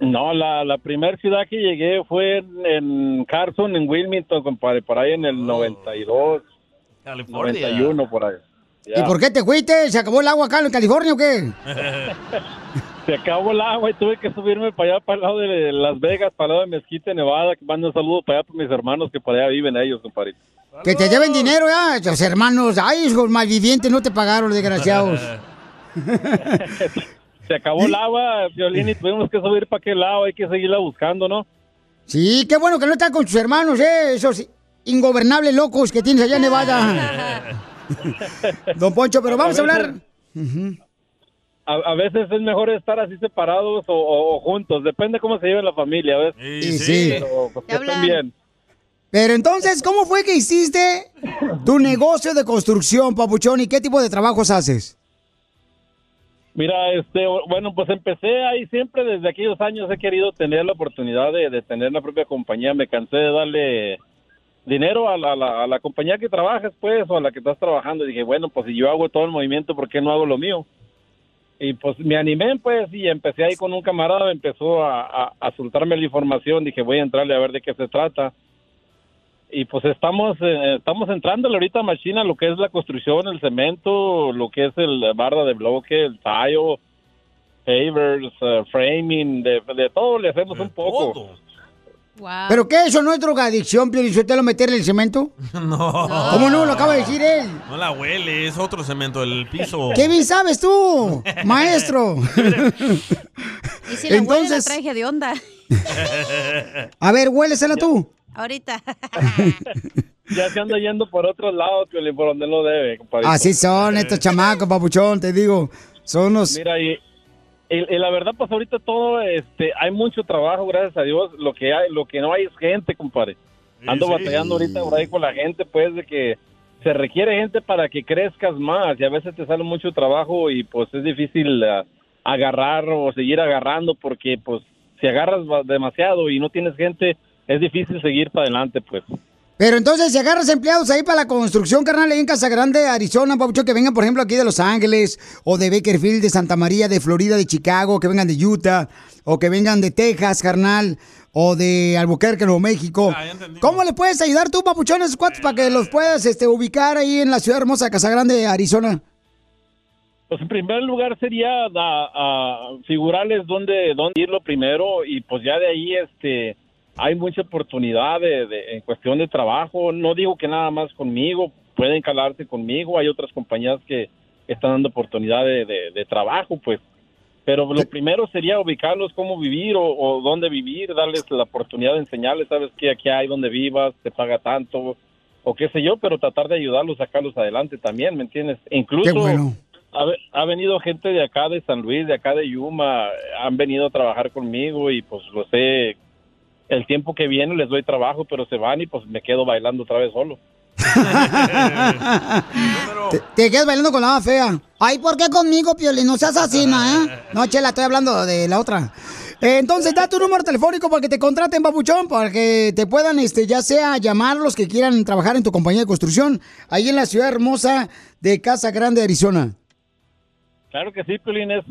No, la, la primera ciudad que llegué fue en, en Carson, en Wilmington, compadre, por ahí en el 92, California. 91, por ahí. ¿Y por qué te fuiste? ¿Se acabó el agua acá en California o qué? Se acabó el agua y tuve que subirme para allá, para el lado de Las Vegas, para el lado de Mezquite, Nevada, que mando un saludo para allá para mis hermanos que por allá viven ellos, compadre. Que te lleven dinero ya, los hermanos. Ay, hijos malvivientes, no te pagaron, los desgraciados. Se acabó el agua, Violín, y tuvimos que subir para aquel lado, hay que seguirla buscando, ¿no? Sí, qué bueno que no estás con tus hermanos, ¿eh? Esos ingobernables locos que tienes allá en Nevada. Don Poncho, pero vamos a hablar... A, a veces es mejor estar así separados o, o- o juntos, depende cómo se lleve la familia, ¿ves? Sí, sí. Pero pues, que estén bien. Pero entonces, ¿cómo fue que hiciste tu negocio de construcción, papuchón? ¿Y qué tipo de trabajos haces? Mira, este, bueno, pues empecé ahí siempre desde aquellos años he querido tener la oportunidad de, de tener la propia compañía. Me cansé de darle dinero a la, a la- a la compañía que trabajas, pues, o a la que estás trabajando. Y dije, bueno, pues si yo hago todo el movimiento, ¿por qué no hago lo mío? Y pues me animé, pues, y empecé ahí con un camarada, empezó a, a, a soltarme la información. Dije, voy a entrarle a ver de qué se trata. Y pues estamos eh, estamos entrándole ahorita a Machina lo que es la construcción, el cemento, lo que es el barra de bloque, el tallo, pavers, eh, framing, de, de todo le hacemos un poco. ¿Pero qué? ¿Eso no es drogadicción, Piolichotelo, meterle el cemento? No. ¿Cómo no? Lo acaba de decir él. No la huele, es otro cemento, el piso. ¿Qué bien sabes tú, maestro? Y si la huele, la Entonces- traje de onda. A ver, huélesela tú. Ahorita. ya se anda yendo por otros lados, Piolín, por donde no debe. Así son estos chamacos, papuchón, te digo. Son los... Mira, y, y- y la verdad, pues ahorita todo, este, hay mucho trabajo, gracias a Dios. Lo que hay, lo que no hay es gente, compadre. Ando sí. batallando ahorita por ahí con la gente, pues, de que se requiere gente para que crezcas más y a veces te sale mucho trabajo y pues es difícil ah, agarrar o seguir agarrando porque pues si agarras demasiado y no tienes gente, es difícil seguir para adelante, pues. Pero entonces, si agarras empleados ahí para la construcción, carnal, ahí en Casa Grande, Arizona, papuchón, que vengan, por ejemplo, aquí de Los Ángeles, o de Bakerfield, de Santa María, de Florida, de Chicago, que vengan de Utah, o que vengan de Texas, carnal, o de Albuquerque, Nuevo México. ¿Cómo le puedes ayudar tú, papuchón, a esos cuates para que los puedas este, ubicar ahí en la ciudad hermosa de Casa Grande, Arizona? Pues en primer lugar sería a, a figurarles dónde, dónde irlo primero y pues ya de ahí este hay mucha oportunidad de, de- en cuestión de trabajo. No digo que nada más conmigo, pueden calarse conmigo. Hay otras compañías que están dando oportunidad de, de- de trabajo, pues. Pero lo primero sería ubicarlos cómo vivir o, o dónde vivir, darles la oportunidad de enseñarles, sabes que aquí hay donde vivas, te paga tanto o qué sé yo, pero tratar de ayudarlos, sacarlos adelante también, ¿me entiendes? Incluso Qué bueno. ha, ve- ha venido gente de acá de San Luis, de acá de Yuma, han venido a trabajar conmigo y pues lo sé, el tiempo que viene les doy trabajo, pero se van y pues me quedo bailando otra vez solo. Te, te quedas bailando con la fea. Ay, ¿por qué conmigo, Piolín? No seas asesina, ¿eh? No, Chela, estoy hablando de la otra. Eh, entonces, da tu número telefónico para que te contraten, papuchón, para que te puedan, este, ya sea llamar los que quieran trabajar en tu compañía de construcción, ahí en la ciudad hermosa de Casa Grande, Arizona. Claro que sí, Piolín, es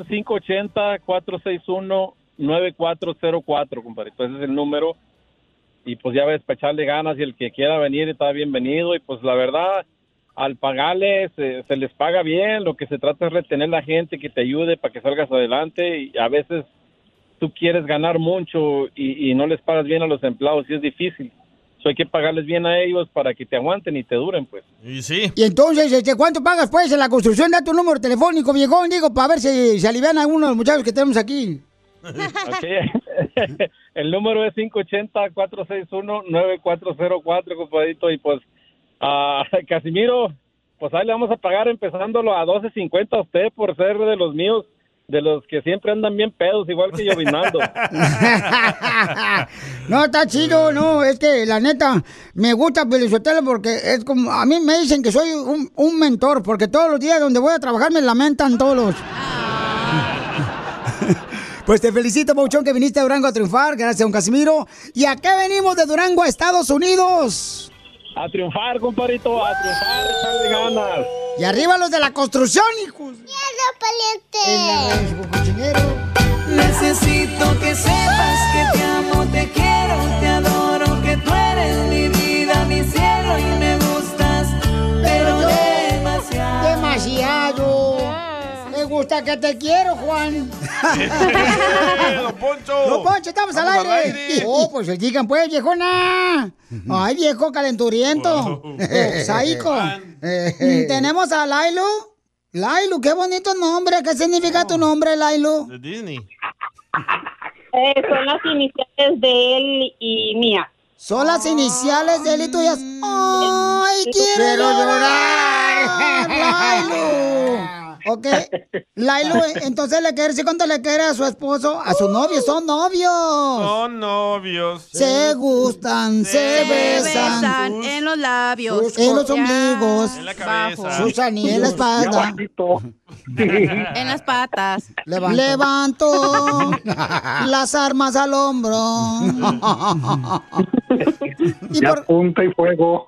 580-461-9404, compadrito. Ese es el número. Y pues ya ves, para echarle ganas y el que quiera venir está bienvenido. Y pues la verdad, al pagarles, se, se les paga bien. Lo que se trata es retener la gente que te ayude para que salgas adelante. Y a veces tú quieres ganar mucho y, y no les pagas bien a los empleados y es difícil. So, hay que pagarles bien a ellos para que te aguanten y te duren, pues. Y sí. Y entonces, este, ¿cuánto pagas, pues, en la construcción? Da tu número telefónico, viejón, digo, para ver si se alivian algunos de los muchachos que tenemos aquí. El número es 580-461-9404, compadrito. Y pues, a Casimiro, pues ahí le vamos a pagar empezándolo a 12.50 a usted por ser de los míos, de los que siempre andan bien pedos, igual que yo vinando. No, está chido, no, es que la neta, me gusta Pelizotelo porque es como, a mí me dicen que soy un, un mentor, porque todos los días donde voy a trabajar me lamentan todos los... Pues te felicito, Pauchón, que viniste a Durango a triunfar, gracias, don Casimiro. ¿Y a qué venimos de Durango a Estados Unidos? A triunfar, compadrito, a triunfar, echarle ganas. Y arriba los de la construcción, hijos. Necesito que sepas que te amo, te quiero, te adoro, que tú eres mi vida, mi cielo y me gustas, pero demasiado. Demasiado. Gusta que te quiero, Juan. ¡Don Poncho! ¡Don Poncho, estamos, al aire! al aire. Oh, pues digan, pues, viejona. Ay, viejo calenturiento. Eh, Saico. Mm, Tenemos a Lailu. Lailu, qué bonito nombre. ¿Qué significa tu nombre, Lailu? De Disney. Eh, son las iniciales de él y mía. Son las iniciales de él y tuyas. ¡Ay, quiero llorar! ¡Lailu! Ok. Lailu, entonces le quiere decir cuánto le quiere a su esposo, a su novio. Son novios. Son novios. Se gustan, se, besan. besan en los labios. en los ombligos. En la cabeza. Sus en la espalda. En las patas. Levanto. las armas al hombro. ¿Y Ya por, punta y fuego.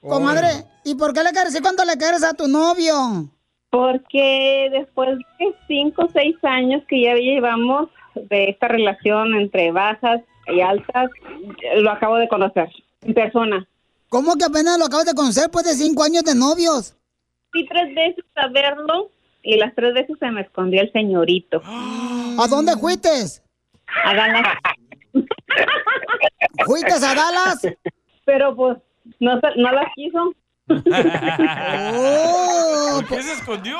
comadre, ¿y por qué le quieres decir cuánto le quieres a tu novio? Porque después de cinco o seis años que ya llevamos de esta relación entre bajas y altas, lo acabo de conocer en persona. ¿Cómo que apenas lo acabas de conocer después de cinco años de novios? Fui tres veces a verlo y las tres veces se me escondió el señorito. ¿A dónde fuiste? A Dallas. ¿Fuiste a Dallas? Pero pues no, no las quiso. Oh, ¿Por qué se escondió?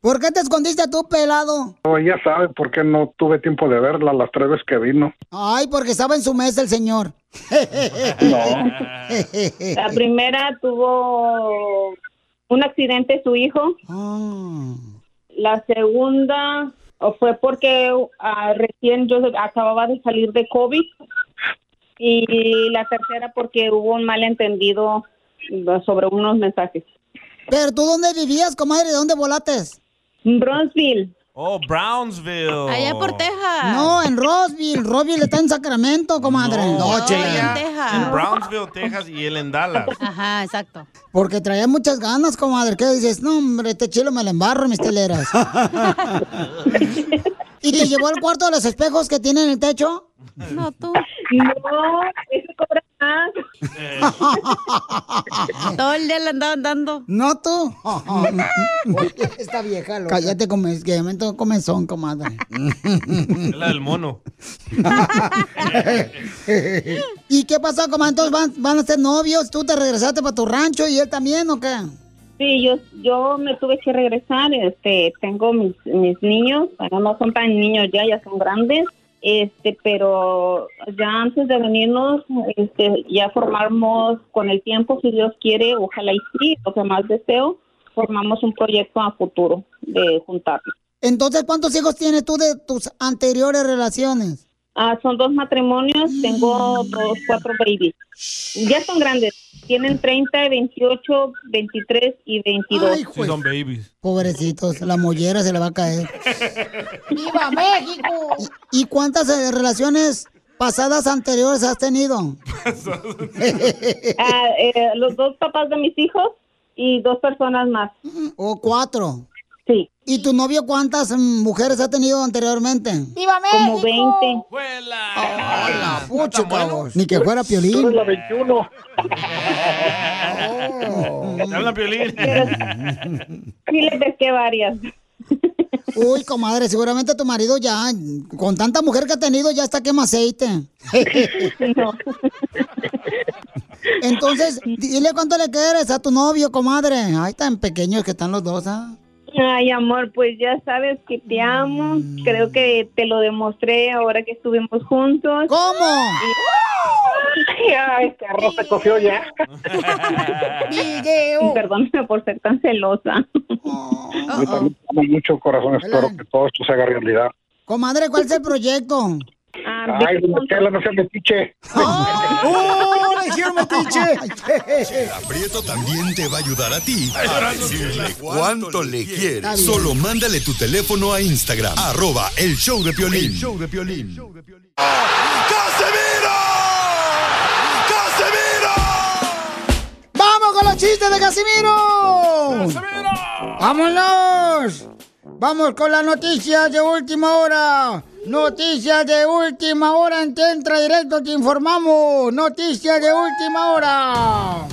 ¿Por qué te escondiste tú, pelado? Oh, ya sabe por qué no tuve tiempo de verla las tres veces que vino. Ay, porque estaba en su mesa el señor. La primera tuvo un accidente su hijo. Ah. La segunda fue porque ah, recién yo acababa de salir de COVID. Y la tercera porque hubo un malentendido sobre unos mensajes. ¿Pero tú dónde vivías, comadre? ¿De dónde volates? Bronzeville. Oh, Brownsville. Allá por Texas. No, en Roseville. Roseville está en Sacramento, comadre. No, chela. En Brownsville, Texas y él en Dallas. Ajá, exacto. Porque traía muchas ganas, comadre. ¿Qué dices? No, hombre, este chilo me lo embarro en mis teleras. ¿Y te llevó al cuarto de los espejos que tiene en el techo? No, tú. No, eso cobra más. Todo el día le andaban dando. ¿No tú? Esta vieja loca. Cállate, come, que tengo comezón, comadre. Es la del mono. ¿Y qué pasó, comadre? Entonces van, van a ser novios. ¿Tú te regresaste para tu rancho y él también o qué? Sí, yo, yo me tuve que regresar. Este, tengo mis, mis niños, no son tan niños ya, ya son grandes. Este, pero ya antes de venirnos, este, ya formamos con el tiempo, si Dios quiere, ojalá y sí, lo que más deseo, formamos un proyecto a futuro de juntarnos. Entonces, ¿cuántos hijos tienes tú de tus anteriores relaciones? Ah, son dos matrimonios, tengo dos, cuatro babies. Ya son grandes, tienen 30, 28, 23 y 22. Ay, Sí, son babies. Pobrecitos, la mollera se le va a caer. ¡Viva México! ¿Y, y cuántas eh, relaciones pasadas anteriores has tenido? Ah, eh, los dos papás de mis hijos y dos personas más. ¿O cuatro? Sí. ¿Y tu novio cuántas mujeres ha tenido anteriormente? ¡Viva Como 20. ¡Hola, pucho, cabos! Ni que fuera piolín. la 21. Te habla Piolín. Sí, le pesqué varias. Uy, comadre, seguramente tu marido ya, con tanta mujer que ha tenido, ya está quema aceite. Entonces, dile cuánto le quieres a tu novio, comadre. Ay, tan pequeños que están los dos, ¿ah? Ay, amor, pues ya sabes que te amo. Creo que te lo demostré ahora que estuvimos juntos. ¿Cómo? Ay, este arroz se coció ya. Video. Perdóname por ser tan celosa. Yo también te amo mucho, corazón. Espero que todo esto se haga realidad. Comadre, ¿cuál es el proyecto? Ay, don Chela, no seas metiche. ¡Oh, le dijeron metiche! Chela Prieto también te va a ayudar a ti a decirle cuánto le quieres. Solo mándale tu teléfono a Instagram, arroba el show de Piolín. El show de Piolín. ¡Vamos con los chistes de Casimiro! ¡Vámonos! Vamos con las noticias de última hora. Noticias de última hora en Directo te informamos. Noticias de última hora.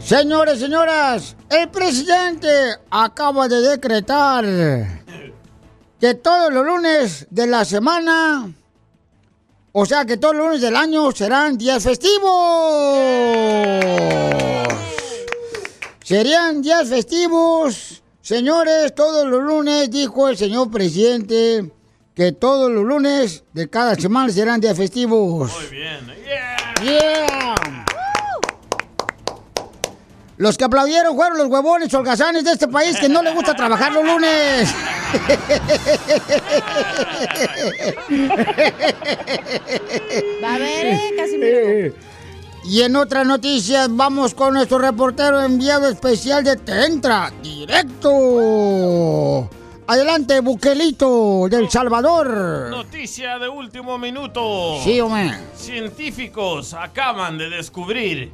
Señores, señoras, el presidente acaba de decretar que todos los lunes de la semana, o sea que todos los lunes del año serán días festivos. Serían días festivos. Señores, todos los lunes, dijo el señor presidente, que todos los lunes de cada semana serán días festivos. Muy bien. Yeah. Los que aplaudieron fueron los huevones holgazanes de este país que no les gusta trabajar los lunes. Va a ver, eh, Casimiro. Y en otras noticias vamos con nuestro reportero enviado especial de Tentra, directo. Adelante, Buquelito del Salvador. Noticia de último minuto. Sí, hombre. Científicos acaban de descubrir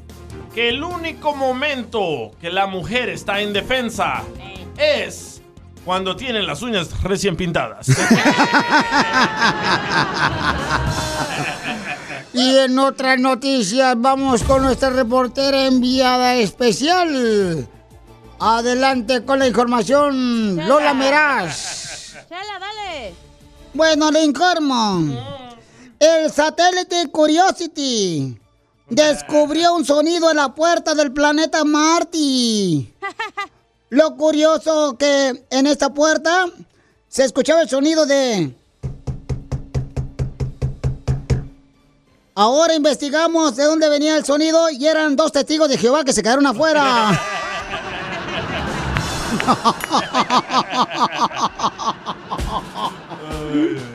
que el único momento que la mujer está indefensa es cuando tiene las uñas recién pintadas. Y en otras noticias vamos con nuestra reportera enviada especial. Adelante con la información, Lola Meraz. Chela, dale. Bueno, le informo. El satélite Curiosity descubrió un sonido en la puerta del planeta Marte. Lo curioso que en esta puerta se escuchaba el sonido de... Ahora investigamos de dónde venía el sonido y eran dos testigos de Jehová que se quedaron afuera.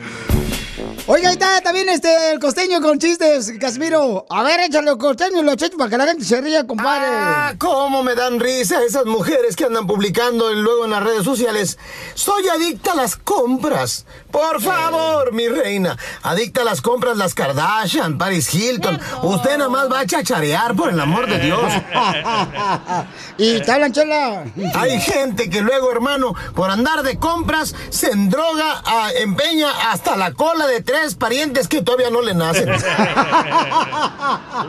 Oiga, ahí está también este, el costeño con chistes, Casimiro. A ver, échale el costeño y lo eché para que la gente se ría, compadre. Ah, cómo me dan risa esas mujeres que andan publicando luego en las redes sociales. Soy adicta a las compras. Por favor, mi reina. Adicta a las compras las Kardashian, Paris Hilton. Usted nada más va a chacharear, por el amor de Dios. y te hablan, chela. Hay gente que luego, hermano, por andar de compras, se endroga, a- empeña hasta la cola de tres parientes que todavía no le nacen.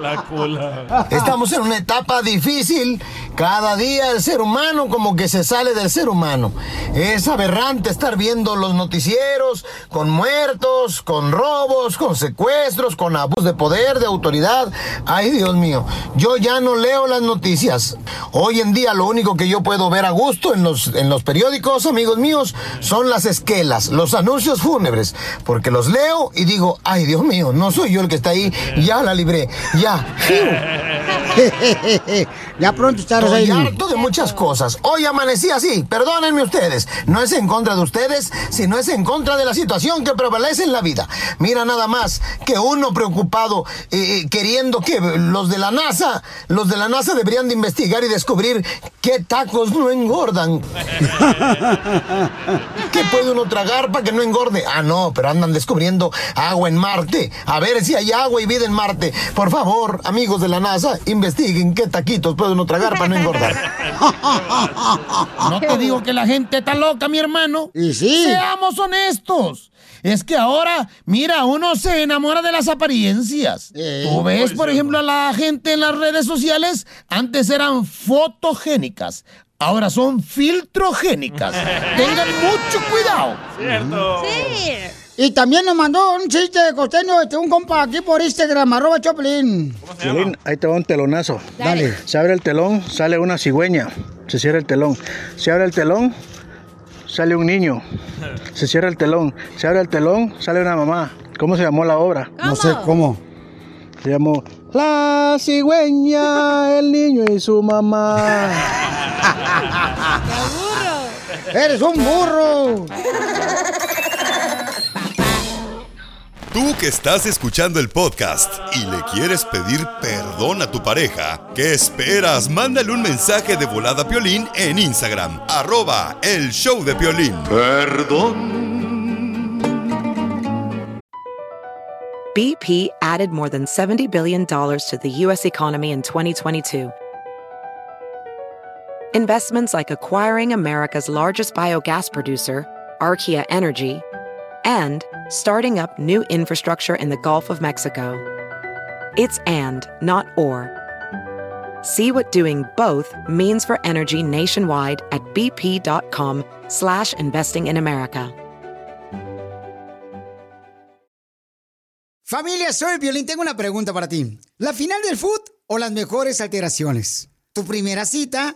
La cola. Estamos en una etapa difícil. Cada día el ser humano como que se sale del ser humano. Es aberrante estar viendo los noticieros con muertos, con robos, con secuestros, con abuso de poder, de autoridad. Ay, Dios mío, yo ya no leo las noticias. Hoy en día lo único que yo puedo ver a gusto en los, en los periódicos, amigos míos, son las esquelas, los anuncios fúnebres. Porque los leo y digo, ay, Dios mío, no soy yo el que está ahí. Ya la libré, ya. ya pronto estarás Estoy ahí. harto de muchas cosas. Hoy amanecí así. Perdónenme ustedes. No es en contra de ustedes, sino es en contra de la situación que prevalece en la vida. Mira nada más que uno preocupado eh, eh, queriendo que los de la NASA, los de la NASA deberían de investigar y descubrir qué tacos no engordan. ¿Qué puede uno tragar para que no engorde? Ah, no, pero andan descubriendo agua en Marte. A ver si hay agua y vida en Marte. Por favor, amigos de la NASA, investiguen qué taquitos puede uno tragar para no engordar. No te digo que la gente está loca, mi hermano. Y sí. Seamos honestos. Es que ahora, mira, uno se enamora de las apariencias. Tú ves, por ejemplo, a la gente en las redes sociales, antes eran fotogénicas, ahora son filtrogénicas. Tengan mucho cuidado. Cierto. Sí. Y también nos mandó un chiste costeño, este, un compa aquí por Instagram, arroba Choplin. Piolín, ahí te va un telonazo. Dale. Se abre el telón, sale una cigüeña. Se cierra el telón. Se abre el telón, sale un niño. Se cierra el telón. Se abre el telón, sale una mamá. ¿Cómo se llamó la obra? No sé cómo. Se llamó La cigüeña, el niño y su mamá. ¡Eres un burro! Tú que estás escuchando el podcast y le quieres pedir perdón a tu pareja, ¿qué esperas? Mándale un mensaje de volada a Piolín en Instagram, arroba el show de Piolín. Perdón. BP added more than $70 billion to the U.S. economy in 2022. Investments like acquiring America's largest biogas producer, Archaea Energy, and starting up new infrastructure in the Gulf of Mexico. It's and, not or. See what doing both means for energy nationwide at bp.com slash investing in America. Familia, soy Violín. Tengo una pregunta para ti. ¿La final del foot o las mejores alteraciones? ¿Tu primera cita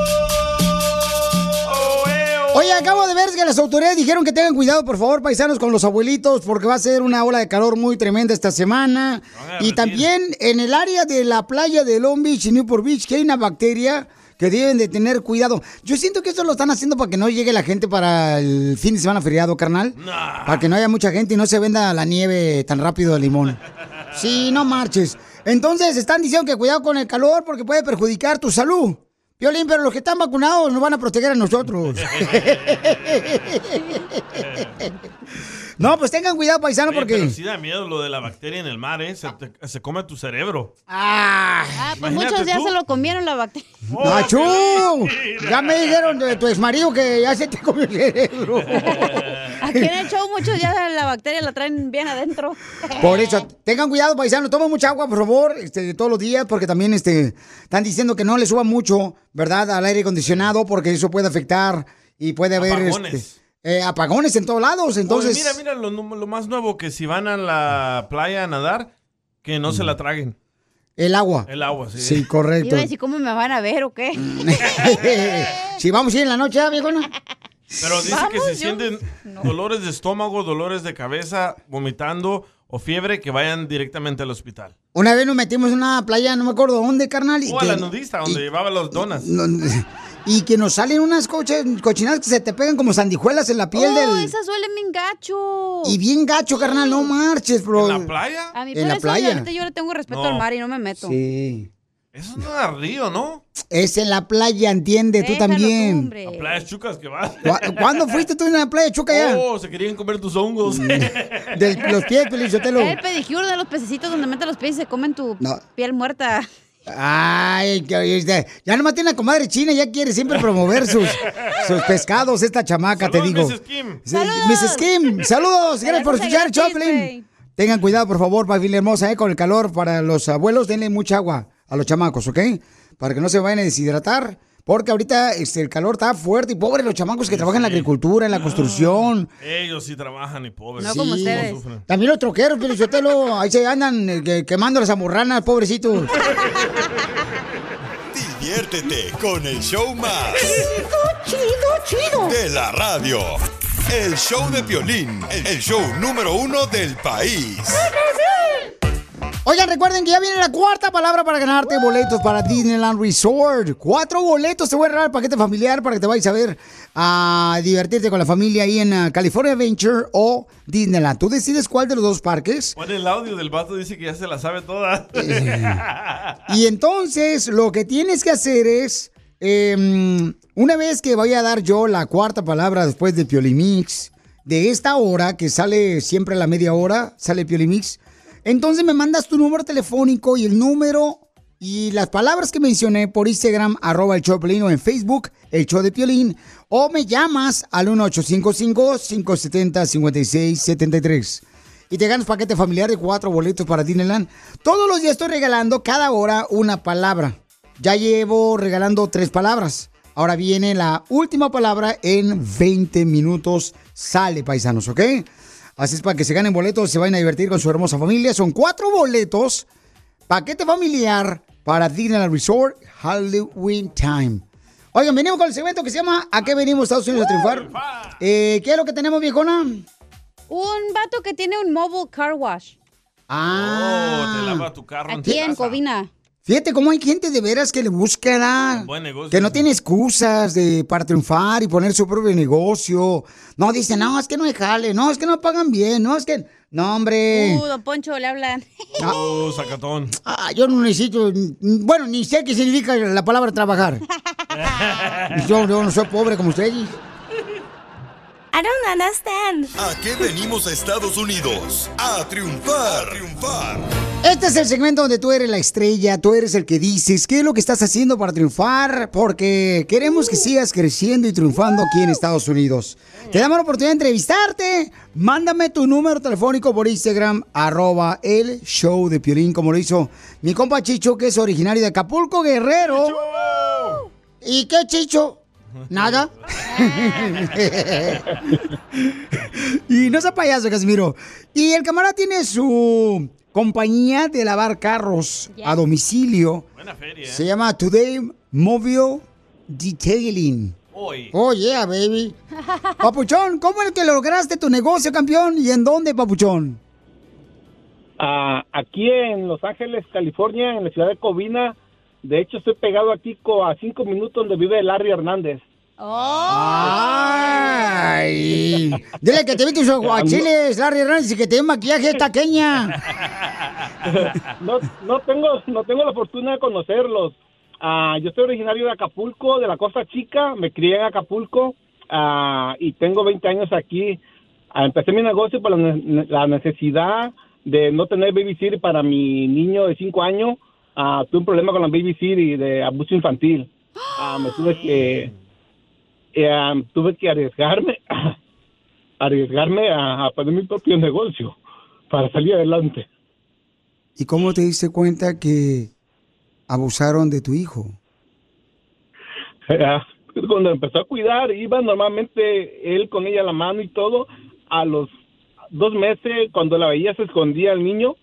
Oye, acabo de ver que las autoridades dijeron que tengan cuidado, por favor, paisanos, con los abuelitos, porque va a ser una ola de calor muy tremenda esta semana. Y también en el área de la playa de Long Beach y Newport Beach, que hay una bacteria que deben de tener cuidado. Yo siento que eso lo están haciendo para que no llegue la gente para el fin de semana feriado, carnal. Para que no haya mucha gente y no se venda la nieve tan rápido de limón. Sí, no marches. Entonces, están diciendo que cuidado con el calor porque puede perjudicar tu salud. Violín, pero los que están vacunados nos van a proteger a nosotros. no, pues tengan cuidado, paisano, Oye, porque... Pero sí da miedo lo de la bacteria en el mar, ¿eh? Se, te- se come tu cerebro. Ah, Pues Imagínate muchos ya tú. se lo comieron la bacteria. ¡Achú! Ya me dijeron de tu exmarido que ya se te comió el cerebro. Aquí en el show muchos ya la bacteria la traen bien adentro. Por eso, tengan cuidado, paisano, tomen mucha agua, por favor, este, todos los días, porque también este, están diciendo que no le suba mucho, ¿verdad?, al aire acondicionado, porque eso puede afectar y puede haber Apagones. este, eh, apagones en todos lados. Entonces, Oye, mira, mira, lo, lo más nuevo, que si van a la playa a nadar, que no se la traguen. el agua. El agua, sí. Sí, correcto. Iba a decir, ¿cómo me van a ver o qué? si vamos a ir en la noche, ¿ah, viejona? Pero dice que yo- sienten dolores de estómago, dolores de cabeza, vomitando o fiebre, que vayan directamente al hospital. Una vez nos metimos en una playa, no me acuerdo dónde, carnal. Y O a la nudista, donde llevaba los donas. no, y que nos salen unas coche- cochinadas que se te pegan como sandijuelas en la piel oh, del... esas suelen bien gacho. Y bien gacho, carnal, no marches, bro. ¿En la playa? A mí En por la eso playa. yo le tengo respeto No. al mar y no me meto. Sí. Eso no es río, ¿no? Es en la playa, entiende, tú Déjalo tú, también. hombre. A playas chucas que vas. ¿Cu- ¿Cuándo fuiste tú en la playa chuca ya? Oh, se querían comer tus hongos. De los pies, Pelichotelo. El pedicure de los pececitos donde meten los pies y se comen tu No. piel muerta. Ay, que- ya nomás tiene la comadre china, ya quiere siempre promover sus, sus pescados, esta chamaca, te Saludos, digo. Mrs. Kim. Sí, Mrs. Kim, saludos, gracias por escuchar, Choplin. Tengan cuidado, por favor, familia hermosa, eh, con el calor para los abuelos, denle mucha agua a los chamacos, ¿ok? Para que no se vayan a deshidratar, porque ahorita este, el calor está fuerte y pobre los chamacos que trabajan en la agricultura, en la construcción. Ellos sí trabajan y pobres. No como Sí. ustedes. sufren. También los troqueros, Pelichotelo, ahí se andan eh, que- quemando las amorranas, pobrecitos. Diviértete con el show más. Chido, chido, De la radio. El show de Piolín, el show número uno del país. Oigan, recuerden que ya viene la cuarta palabra para ganarte boletos para Disneyland Resort. Cuatro boletos te voy a regalar el paquete familiar para que te vayas a ver a divertirte con la familia ahí en uh, California Adventure o Disneyland. Tú decides cuál de los dos parques. Pon el audio del vato, dice que ya se la sabe toda. Y entonces lo que tienes que hacer es, em, una vez que vaya a dar yo la cuarta palabra después de Piolimix, de esta hora, que sale siempre a la media hora, sale Piolimix, entonces me mandas tu número telefónico y el número y las palabras que mencioné por Instagram, arroba el show o en Facebook, el show de Piolín, o me llamas al 1855-570-5673 y te ganas paquete familiar de cuatro boletos para Disneyland. Todos los días estoy regalando cada hora una palabra. Ya llevo regalando tres palabras. Ahora viene la última palabra en 20 minutos. Sale, paisanos, ¿ok? Así es para que se ganen boletos, se vayan a divertir con su hermosa familia. Son cuatro boletos, paquete familiar para Disneyland Resort Halloween Time. Oigan, venimos con el segmento que se llama ¿A qué venimos Estados Unidos a triunfar? Eh, ¿Qué es lo que tenemos, viejona? Un vato que tiene un mobile car wash. Ah. Oh, te lava tu carro en Aquí en casa. Covina. Fíjate cómo hay gente de veras que le busca, ¿da? Buen negocio. que no tiene excusas de, para triunfar y poner su propio negocio. No, dice, no, es que no hay jale, no, es que no pagan bien, no, es que... No, hombre. Uh, don Poncho, le hablan. Oh, sacatón. Ah, yo no necesito, bueno, ni sé qué significa la palabra trabajar. yo, yo no soy pobre como ustedes. I don't understand. ¿A qué venimos a Estados Unidos? A triunfar. A triunfar. Este es el segmento donde tú eres la estrella, tú eres el que dices qué es lo que estás haciendo para triunfar, porque queremos que sigas creciendo y triunfando aquí en Estados Unidos. Te damos la oportunidad de entrevistarte. Mándame tu número telefónico por Instagram, arroba el show de Piolín, como lo hizo mi compa Chicho, que es originario de Acapulco, Guerrero. ¿Y qué, Chicho? Nada. y no sea payaso, Casimiro. Y el camarada tiene su compañía de lavar carros a domicilio. Buena feria. ¿eh? Se llama Today Mobile Detailing. hoy. Oh, yeah, baby. Papuchón, ¿cómo es que lograste tu negocio, campeón? ¿Y en dónde, Papuchón? Ah, aquí en Los Ángeles, California, en la ciudad de Covina. De hecho, estoy pegado aquí a cinco minutos donde vive Larry Hernández. ¡Ay! Dile que te vi tus aguachiles, Larry Hernández, y que te un maquillaje taqueña. no, no tengo no tengo la fortuna de conocerlos. Ah, yo soy originario de Acapulco, de la Costa Chica, me crié en Acapulco ah, y tengo 20 años aquí. Ah, empecé mi negocio por la, ne- la necesidad de no tener babysitter para mi niño de 5 años. Ah, tuve un problema con la babysitter de abuso infantil. Ah, me tuve que eh, ah, tuve que arriesgarme arriesgarme a, a poner mi propio negocio para salir adelante. ¿Y cómo te diste cuenta que abusaron de tu hijo? Cuando empezó a cuidar, iba normalmente él con ella a la mano y todo. A los dos meses, cuando la veía, se escondía el niño.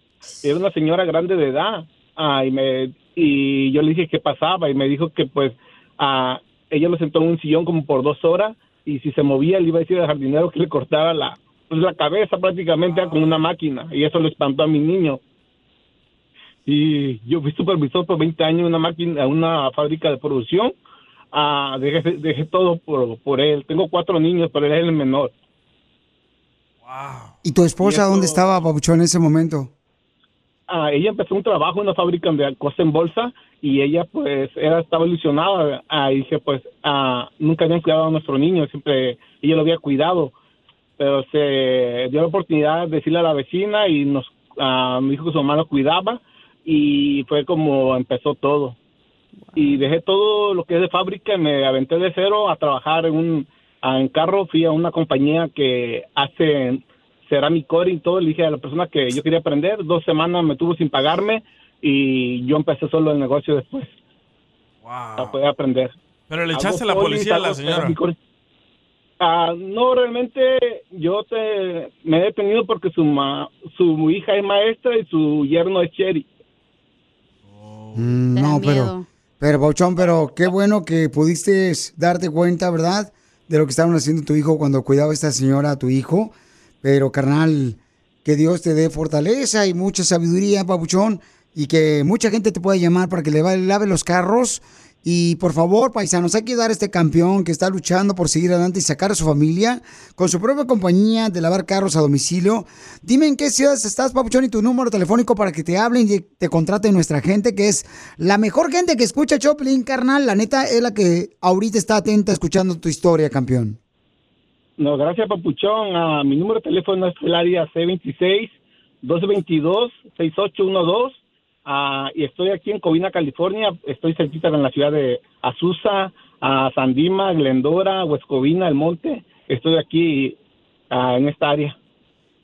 Era una señora grande de edad. Ah, y, me, y yo le dije qué pasaba y me dijo que pues ah, ella lo sentó en un sillón como por dos horas y si se movía le iba a decir al jardinero que le cortara la, pues, la cabeza prácticamente con una máquina y eso le espantó a mi niño. Y yo fui supervisor por 20 años en una máquina, en una fábrica de producción. Ah, dejé, dejé todo por, por él. Tengo cuatro niños, pero él es el menor. ¿Y tu esposa dónde estaba, Papuchón, en ese momento? Ah, ella empezó un trabajo en una fábrica de cosa en bolsa y ella pues era, estaba ilusionada. Ah, y dije pues ah, nunca habían cuidado a nuestro niño, siempre ella lo había cuidado. Pero se dio la oportunidad de decirle a la vecina y nos ah, me dijo que su mamá lo cuidaba y fue como empezó todo. Y dejé todo lo que es de fábrica y me aventé de cero a trabajar en un ah, en carro. Fui a una compañía que hace cerámico y todo. Le dije a la persona que yo quería aprender. Dos semanas me tuvo sin pagarme y yo empecé solo el negocio después. Para poder aprender. Pero le echaste a la policía a la señora. Ah, no, realmente yo te, me he detenido porque su, ma, su hija es maestra y su yerno es Cherry. Mm, no, pero, pero, Papuchón, pero qué bueno que pudiste darte cuenta, ¿verdad? De lo que estaban haciendo tu hijo cuando cuidaba a esta señora a tu hijo. Pero, carnal, que Dios te dé fortaleza y mucha sabiduría, Papuchón, y que mucha gente te pueda llamar para que le lave los carros. Y por favor, paisanos, hay que dar a este campeón que está luchando por seguir adelante y sacar a su familia con su propia compañía de lavar carros a domicilio. Dime en qué ciudades estás, Papuchón, y tu número telefónico para que te hablen y te contraten nuestra gente, que es la mejor gente que escucha Choplin, carnal. La neta es la que ahorita está atenta escuchando tu historia, campeón. No, gracias, Papuchón. Ah, mi número de teléfono es el área C26-222-6812. Ah, y estoy aquí en Covina, California. Estoy cerquita en la ciudad de Azusa, a Sandima, Glendora, Huescovina, El Monte. Estoy aquí ah, en esta área.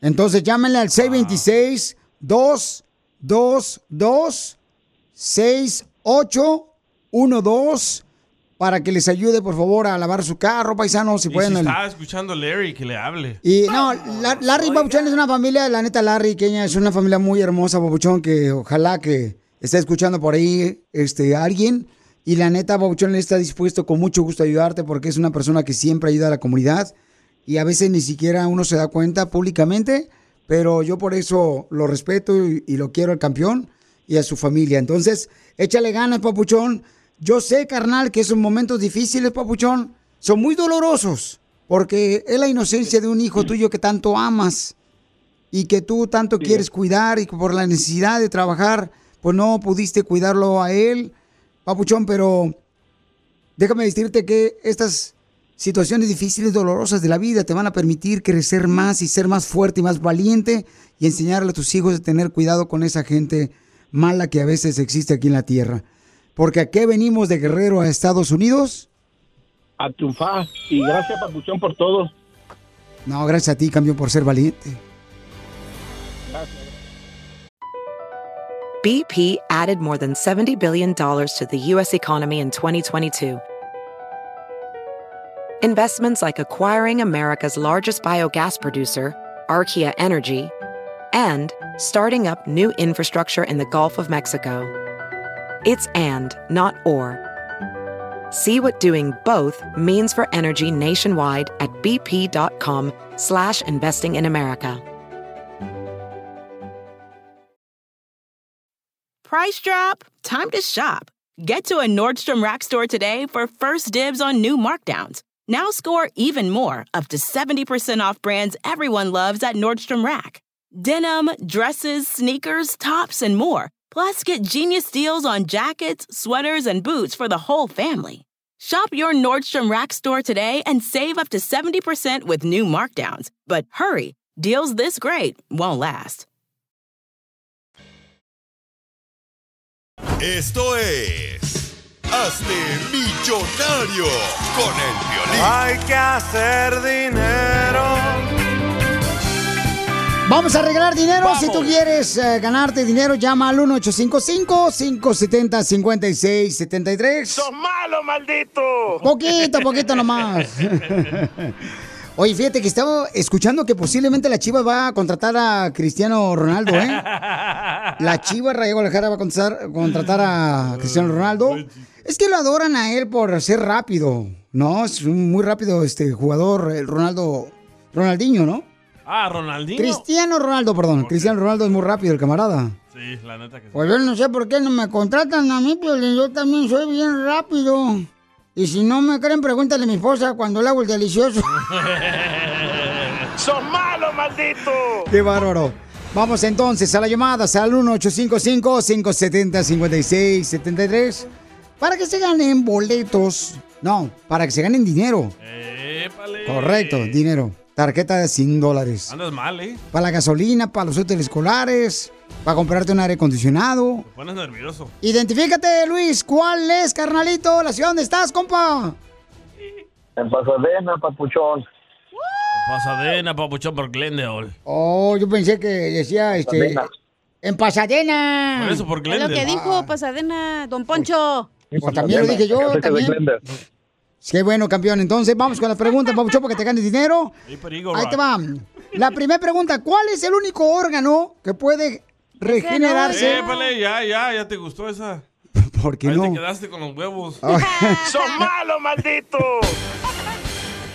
Entonces llámenle al 626-222-6812 para que les ayude, por favor, a lavar su carro, paisanos, si y pueden. si está escuchando Larry, que le hable. Y no, la- Larry y Papuchón es una familia, la neta Larry Kenia es una familia muy hermosa, Papuchón, que ojalá que esté escuchando por ahí este alguien. Y la neta, Papuchón él está dispuesto con mucho gusto a ayudarte porque es una persona que siempre ayuda a la comunidad. Y a veces ni siquiera uno se da cuenta públicamente, pero yo por eso lo respeto y, y lo quiero al campeón y a su familia. Entonces, échale ganas, Papuchón. Yo sé, carnal, que esos momentos difíciles, Papuchón, son muy dolorosos. Porque es la inocencia de un hijo tuyo que tanto amas y que tú tanto quieres cuidar y por la necesidad de trabajar, pues no pudiste cuidarlo a él, papuchón, pero déjame decirte que estas situaciones difíciles, dolorosas de la vida te van a permitir crecer más y ser más fuerte y más valiente y enseñarle a tus hijos a tener cuidado con esa gente mala que a veces existe aquí en la tierra. Porque a qué venimos de Guerrero a Estados Unidos? A triunfar. Y gracias, Papuchón, por todo. No, gracias a ti, campeón, por ser valiente. BP added more than $70 billion to the U.S. economy in 2022. Investments like acquiring America's largest biogas producer, Archaea Energy, and starting up new infrastructure in the Gulf of Mexico. It's and, not or. See what doing both means for energy nationwide at bp.com slash investing in America. Price drop? Time to shop. Get to a Nordstrom Rack store today for first dibs on new markdowns. Now score even more, up to 70% off brands everyone loves at Nordstrom Rack. Denim, dresses, sneakers, tops, and more. Plus, get genius deals on jackets, sweaters, and boots for the whole family. Shop your Nordstrom Rack store today and save up to 70% with new markdowns. But hurry, deals this great won't last. Esto es Hazte Millonario con el violín. Hay que hacer dinero. Vamos a regalar dinero. Si tú quieres eh, ganarte dinero, llama al 1855-570-5673. ¡Sos malo, maldito! Poquito, poquito nomás. Oye, fíjate que estaba escuchando que posiblemente la Chivas va a contratar a Cristiano Ronaldo, ¿eh? La Chivas Rayo Guadalajara va a contratar, contratar a Cristiano Ronaldo. Es que lo adoran a él por ser rápido, ¿no? Es un muy rápido este jugador, el Ronaldo, Ronaldinho, ¿no? Ah, Ronaldinho. Cristiano Ronaldo, perdón. Cristiano Ronaldo es muy rápido, el camarada. Sí, la neta que sí. Pues yo no sé por qué no me contratan a mí, pero yo también soy bien rápido. Y si no me creen, pregúntale a mi esposa cuando le hago el delicioso. ¡Sos malo, maldito! ¡Qué bárbaro! Vamos entonces a las llamadas al 1855-570-5673 para que se ganen boletos. No, para que se ganen dinero. Épale. Correcto, dinero. Tarjeta de 100 dólares. Andas mal, ¿eh? Para la gasolina, para los útiles escolares, para comprarte un aire acondicionado. Te pones nervioso. Identifícate, Luis. ¿Cuál es, carnalito? ¿La ciudad donde estás, compa? En Pasadena, papuchón. Pasadena, papuchón por Glendale. Oh, yo pensé que decía, este... Pasadena. En Pasadena. Por eso, por Es lo que Glendale. dijo Pasadena, don Poncho. Pues también lo dije yo, también. Qué bueno, campeón. Entonces, vamos con las preguntas, Papuchón, para que te ganes dinero. Ahí perigo, Ahí te va. La primera pregunta, ¿cuál es el único órgano que puede regenerarse? Épale, ya, ya, ya te gustó esa. ¿Por qué Ahí no? te quedaste con los huevos. ¡Sos malo, maldito!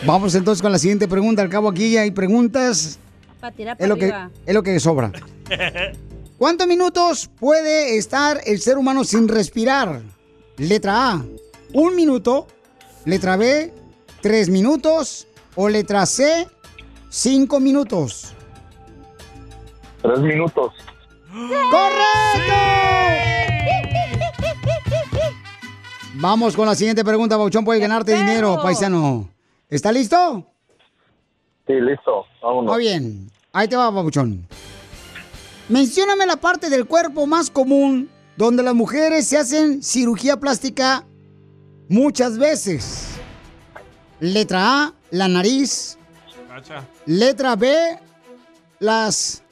Vamos entonces con la siguiente pregunta. Al cabo aquí hay preguntas. Para tirar Es para lo que, arriba. es lo que sobra. ¿Cuántos minutos puede estar el ser humano sin respirar? Letra A, un minuto. Letra B, tres minutos. O letra C, cinco minutos. Tres minutos. Vamos con la siguiente pregunta, Bauchón. Puede ganarte dinero, paisano. ¿Está listo? Sí, listo. Vámonos. Muy bien. Ahí te va, Babuchón. Mencióname la parte del cuerpo más común donde las mujeres se hacen cirugía plástica muchas veces. Letra A, la nariz. Cacha. Letra B, las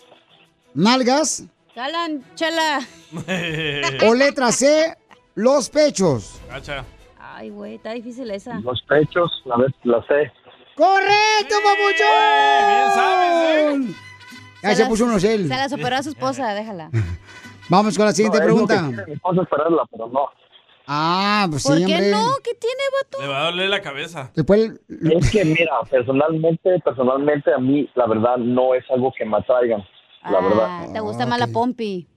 nalgas. Calan, chela. O letra C, los pechos. Cacha. Ay, güey, está difícil esa. Los pechos, la vez la sé. ¡Correcto, papuchón! Bien sabes, ¿eh? Ya se las- puso unos él. Se la superó a su esposa, déjala. Vamos con la siguiente No, pregunta. quiere mi esposa esperarla, pero no. Ah, pues ¿Por sí, qué hombre. no? ¿Qué tiene, vato? Le va a doler la cabeza. Después Es que mira, personalmente, personalmente a mí la verdad no es algo que me atraigan, la Ah, verdad. te gusta más la pompi.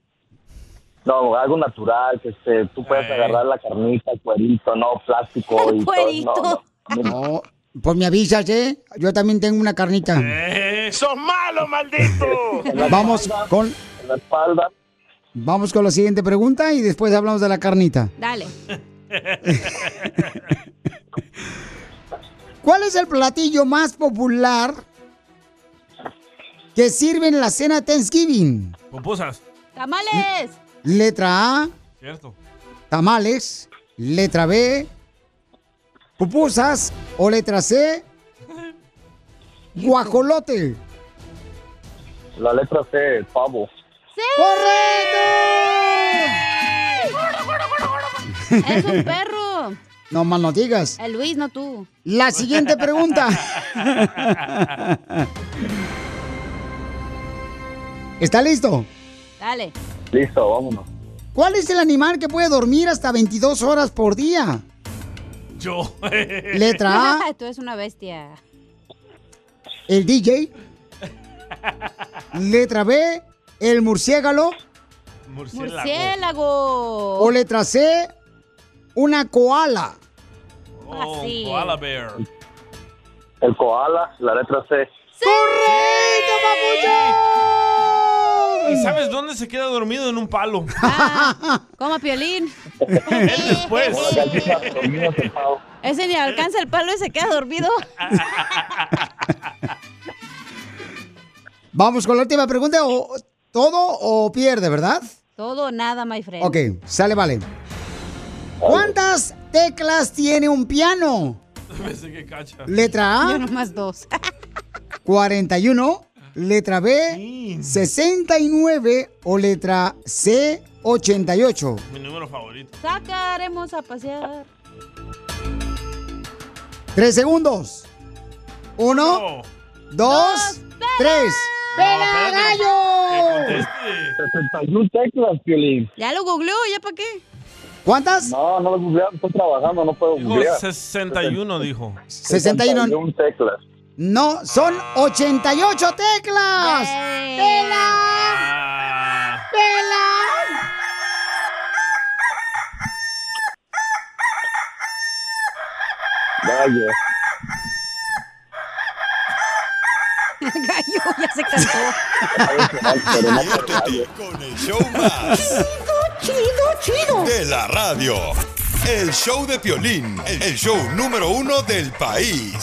No, algo natural, que este, tú puedes agarrar la carnita, el cuerito, no plástico y Cuerito. todo. No, no. No, pues me avisas, ¿eh? Yo también tengo una carnita. ¡Sos malo, maldito! Vamos con, En la espalda, vamos con la siguiente pregunta y después hablamos de la carnita. Dale. ¿Cuál es el platillo más popular que sirve en la cena Thanksgiving? Pupusas. ¡Tamales! Letra A, Cierto. tamales. Letra B, pupusas. O letra C, guajolote. la letra C, pavo. ¡Correcto! ¡Es un perro! No más no digas. El Luis, no tú. La siguiente pregunta. ¿Está listo? Dale. Listo, vámonos. ¿Cuál es el animal que puede dormir hasta 22 horas por día? Yo. Letra A. Tú eres una bestia. el DJ. Letra B, el murciélago. Murciélago. O letra C, una koala. Oh, Así. koala bear. El koala, la letra C. ¡Correcto, papuchón! ¿Y sabes dónde se queda dormido en un palo? Como piolín. Él después. Ese ni alcanza el palo y se queda dormido. Vamos con la última pregunta. O, ¿Todo o pierde, verdad? Todo o nada, my friend. Ok, sale, vale. ¿Cuántas teclas tiene un piano? Pensé que cacha. Letra A. Yo nomás dos. 41. Letra B, 69. O letra C, 88. Mi número favorito. Sacaremos a pasear. Tres segundos. Uno, dos, tres. ¡Pela gallo! 61 teclas, Piolín. Ya lo googleó, ¿ya para qué? ¿Cuántas? No, no lo googleé, estoy trabajando, no puedo googlear. 61, dijo. 61. 61 teclas. No, son 88 teclas. ¡Pela! ¡Pela! Vaya. El gallo ya se cansó. Con el show más. Chido, chido. De la radio. El show de Piolín, el show número uno del país.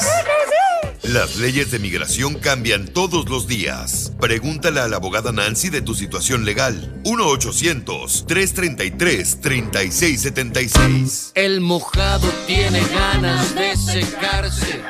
Las leyes de migración cambian todos los días. Pregúntale a la abogada Nancy de tu situación legal. 1-800-333-3676. El mojado tiene ganas de secarse.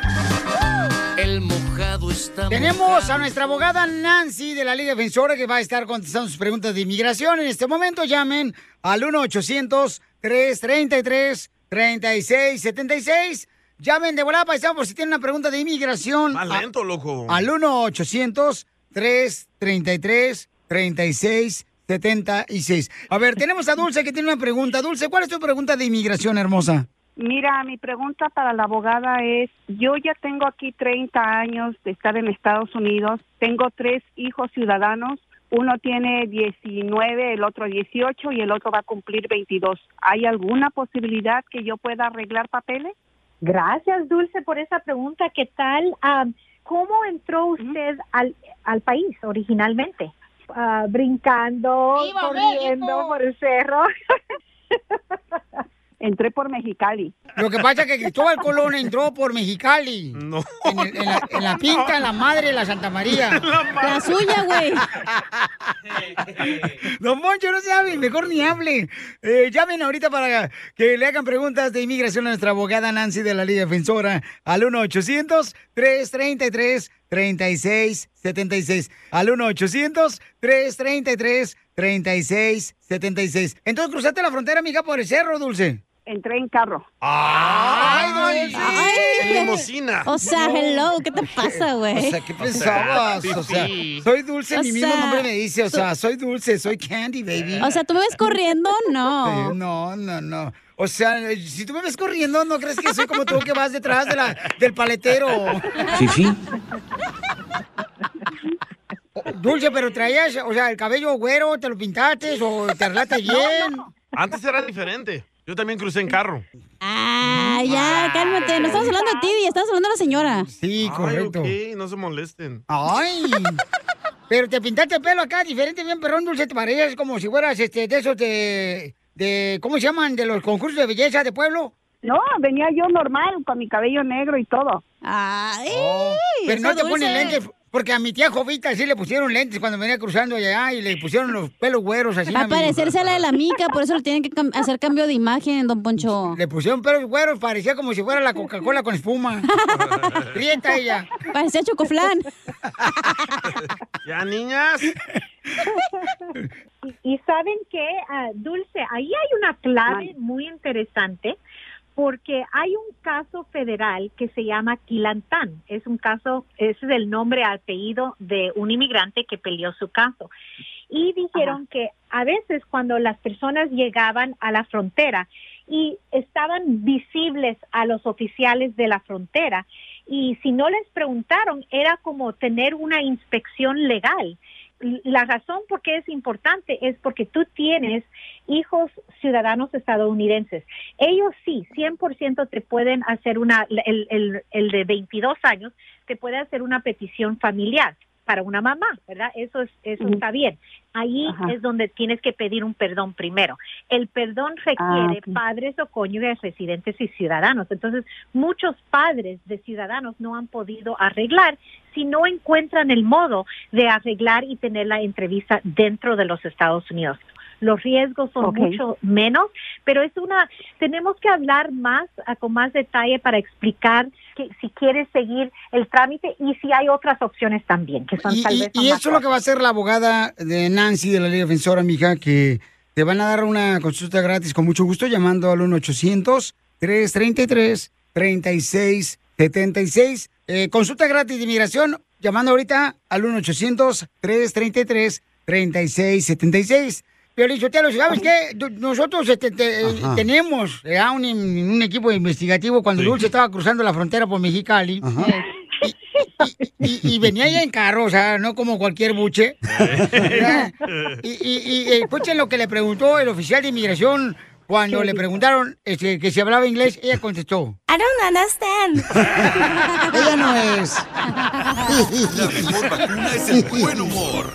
El mojado está Tenemos a nuestra abogada Nancy de la Liga Defensora que va a estar contestando sus preguntas de inmigración. En este momento llamen al 1-800-333-3676. Llamen de volada, paisano, por si tienen una pregunta de inmigración. Más A- loco. Al 1-800-333-3676. A ver, tenemos a Dulce que tiene una pregunta. Dulce, ¿cuál es tu pregunta de inmigración, hermosa? Mira, mi pregunta para la abogada es, yo ya tengo aquí 30 años de estar en Estados Unidos, tengo tres hijos ciudadanos, uno tiene 19, el otro 18 y el otro va a cumplir 22. ¿Hay alguna posibilidad que yo pueda arreglar papeles? Gracias, Dulce, por esa pregunta. ¿Qué tal? Ah, ¿Cómo entró usted al, al país originalmente? Ah, brincando, ¡Viva corriendo por el cerro. Entré por Mexicali. Lo que pasa es que Cristóbal Colón entró por Mexicali. No. En, el- en la, en la pinta, la madre de la Santa María. La suya, güey. Don Moncho, no se hable, mejor ni hable. Eh, llamen ahorita para que le hagan preguntas de inmigración a nuestra abogada Nancy de la Liga Defensora al 1-800-333-3676. Al 1-800-333-3676. Entonces cruzaste la frontera, amiga, por el cerro, Dulce. Entré en carro. ¡Ay! Ay. Limosina. O sea, No. hello, ¿qué te pasa, güey? O sea, ¿qué pensabas? O sea, soy dulce, O mi mismo nombre me dice. O sea, soy dulce, soy candy, baby. O sea, ¿tú me ves corriendo? No. Eh, No, no, no. O sea, si tú me ves corriendo, ¿no crees que soy como tú que vas detrás de la, del paletero? Fifi. Dulce, pero traías, o sea, el cabello güero, ¿te lo pintaste o te arreglaste bien? Antes era diferente. Yo también crucé en carro. Ah, ya, cálmate. No estamos hablando de ti, estamos hablando de la señora. Sí, correcto. Ay, ok, no se molesten. Ay. Pero te pintaste el pelo acá diferente, bien perrón, Dulce, te pareces como si fueras este, de esos de, de, ¿cómo se llaman? De los concursos de belleza de pueblo. No, venía yo normal, con mi cabello negro y todo. Ay, Pero no te ponen Dulce. lentes, porque a mi tía Jovita sí le pusieron lentes cuando venía cruzando allá y le pusieron los pelos güeros así. Para parecerse a la de la mica, por eso le tienen que cam- hacer cambio de imagen, don Poncho. Le pusieron pelos güeros, parecía como si fuera la Coca-Cola con espuma. Rieta ella. Parecía chocoflán. Ya, niñas. Y, y saben que, Dulce, ahí hay una clave muy interesante porque hay un caso federal que se llama Quilantán. Es un caso, ese es el nombre apellido de un inmigrante que peleó su caso. Y dijeron que a veces cuando las personas llegaban a la frontera y estaban visibles a los oficiales de la frontera, y si no les preguntaron, era como tener una inspección legal la razón por qué es importante es porque tú tienes hijos ciudadanos estadounidenses. Ellos sí, 100% te pueden hacer una, el, el, el de 22 años, te puede hacer una petición familiar para una mamá, ¿verdad? Eso es eso está bien. Ahí Ajá. es donde tienes que pedir un perdón primero. El perdón requiere ok. padres o cónyuges residentes y ciudadanos. Entonces, muchos padres de ciudadanos no han podido arreglar si no encuentran el modo de arreglar y tener la entrevista dentro de los Estados Unidos. Los riesgos son mucho menos, pero es una, tenemos que hablar más, con más detalle para explicar que si quieres seguir el trámite y si hay otras opciones también, que son Y, tal y- vez y más eso es lo que va a hacer la abogada de Nancy de la Liga Defensora, mija, que te van a dar una consulta gratis con mucho gusto llamando al 1-800-333-3676. Eh, consulta gratis de inmigración llamando ahorita al 1-800-333-3676. Pero Lichotelo, ¿sabes qué? Nosotros este, te- tenemos eh, un, un equipo investigativo cuando Dulce estaba cruzando la frontera por Mexicali. Y, y venía ya en carro, o sea, no como cualquier buche. y, y, y, escuchen lo que le preguntó el oficial de inmigración cuando le preguntaron este, que si hablaba inglés. Ella contestó. I don't understand. Ella no es. La mejor vacuna es el buen humor.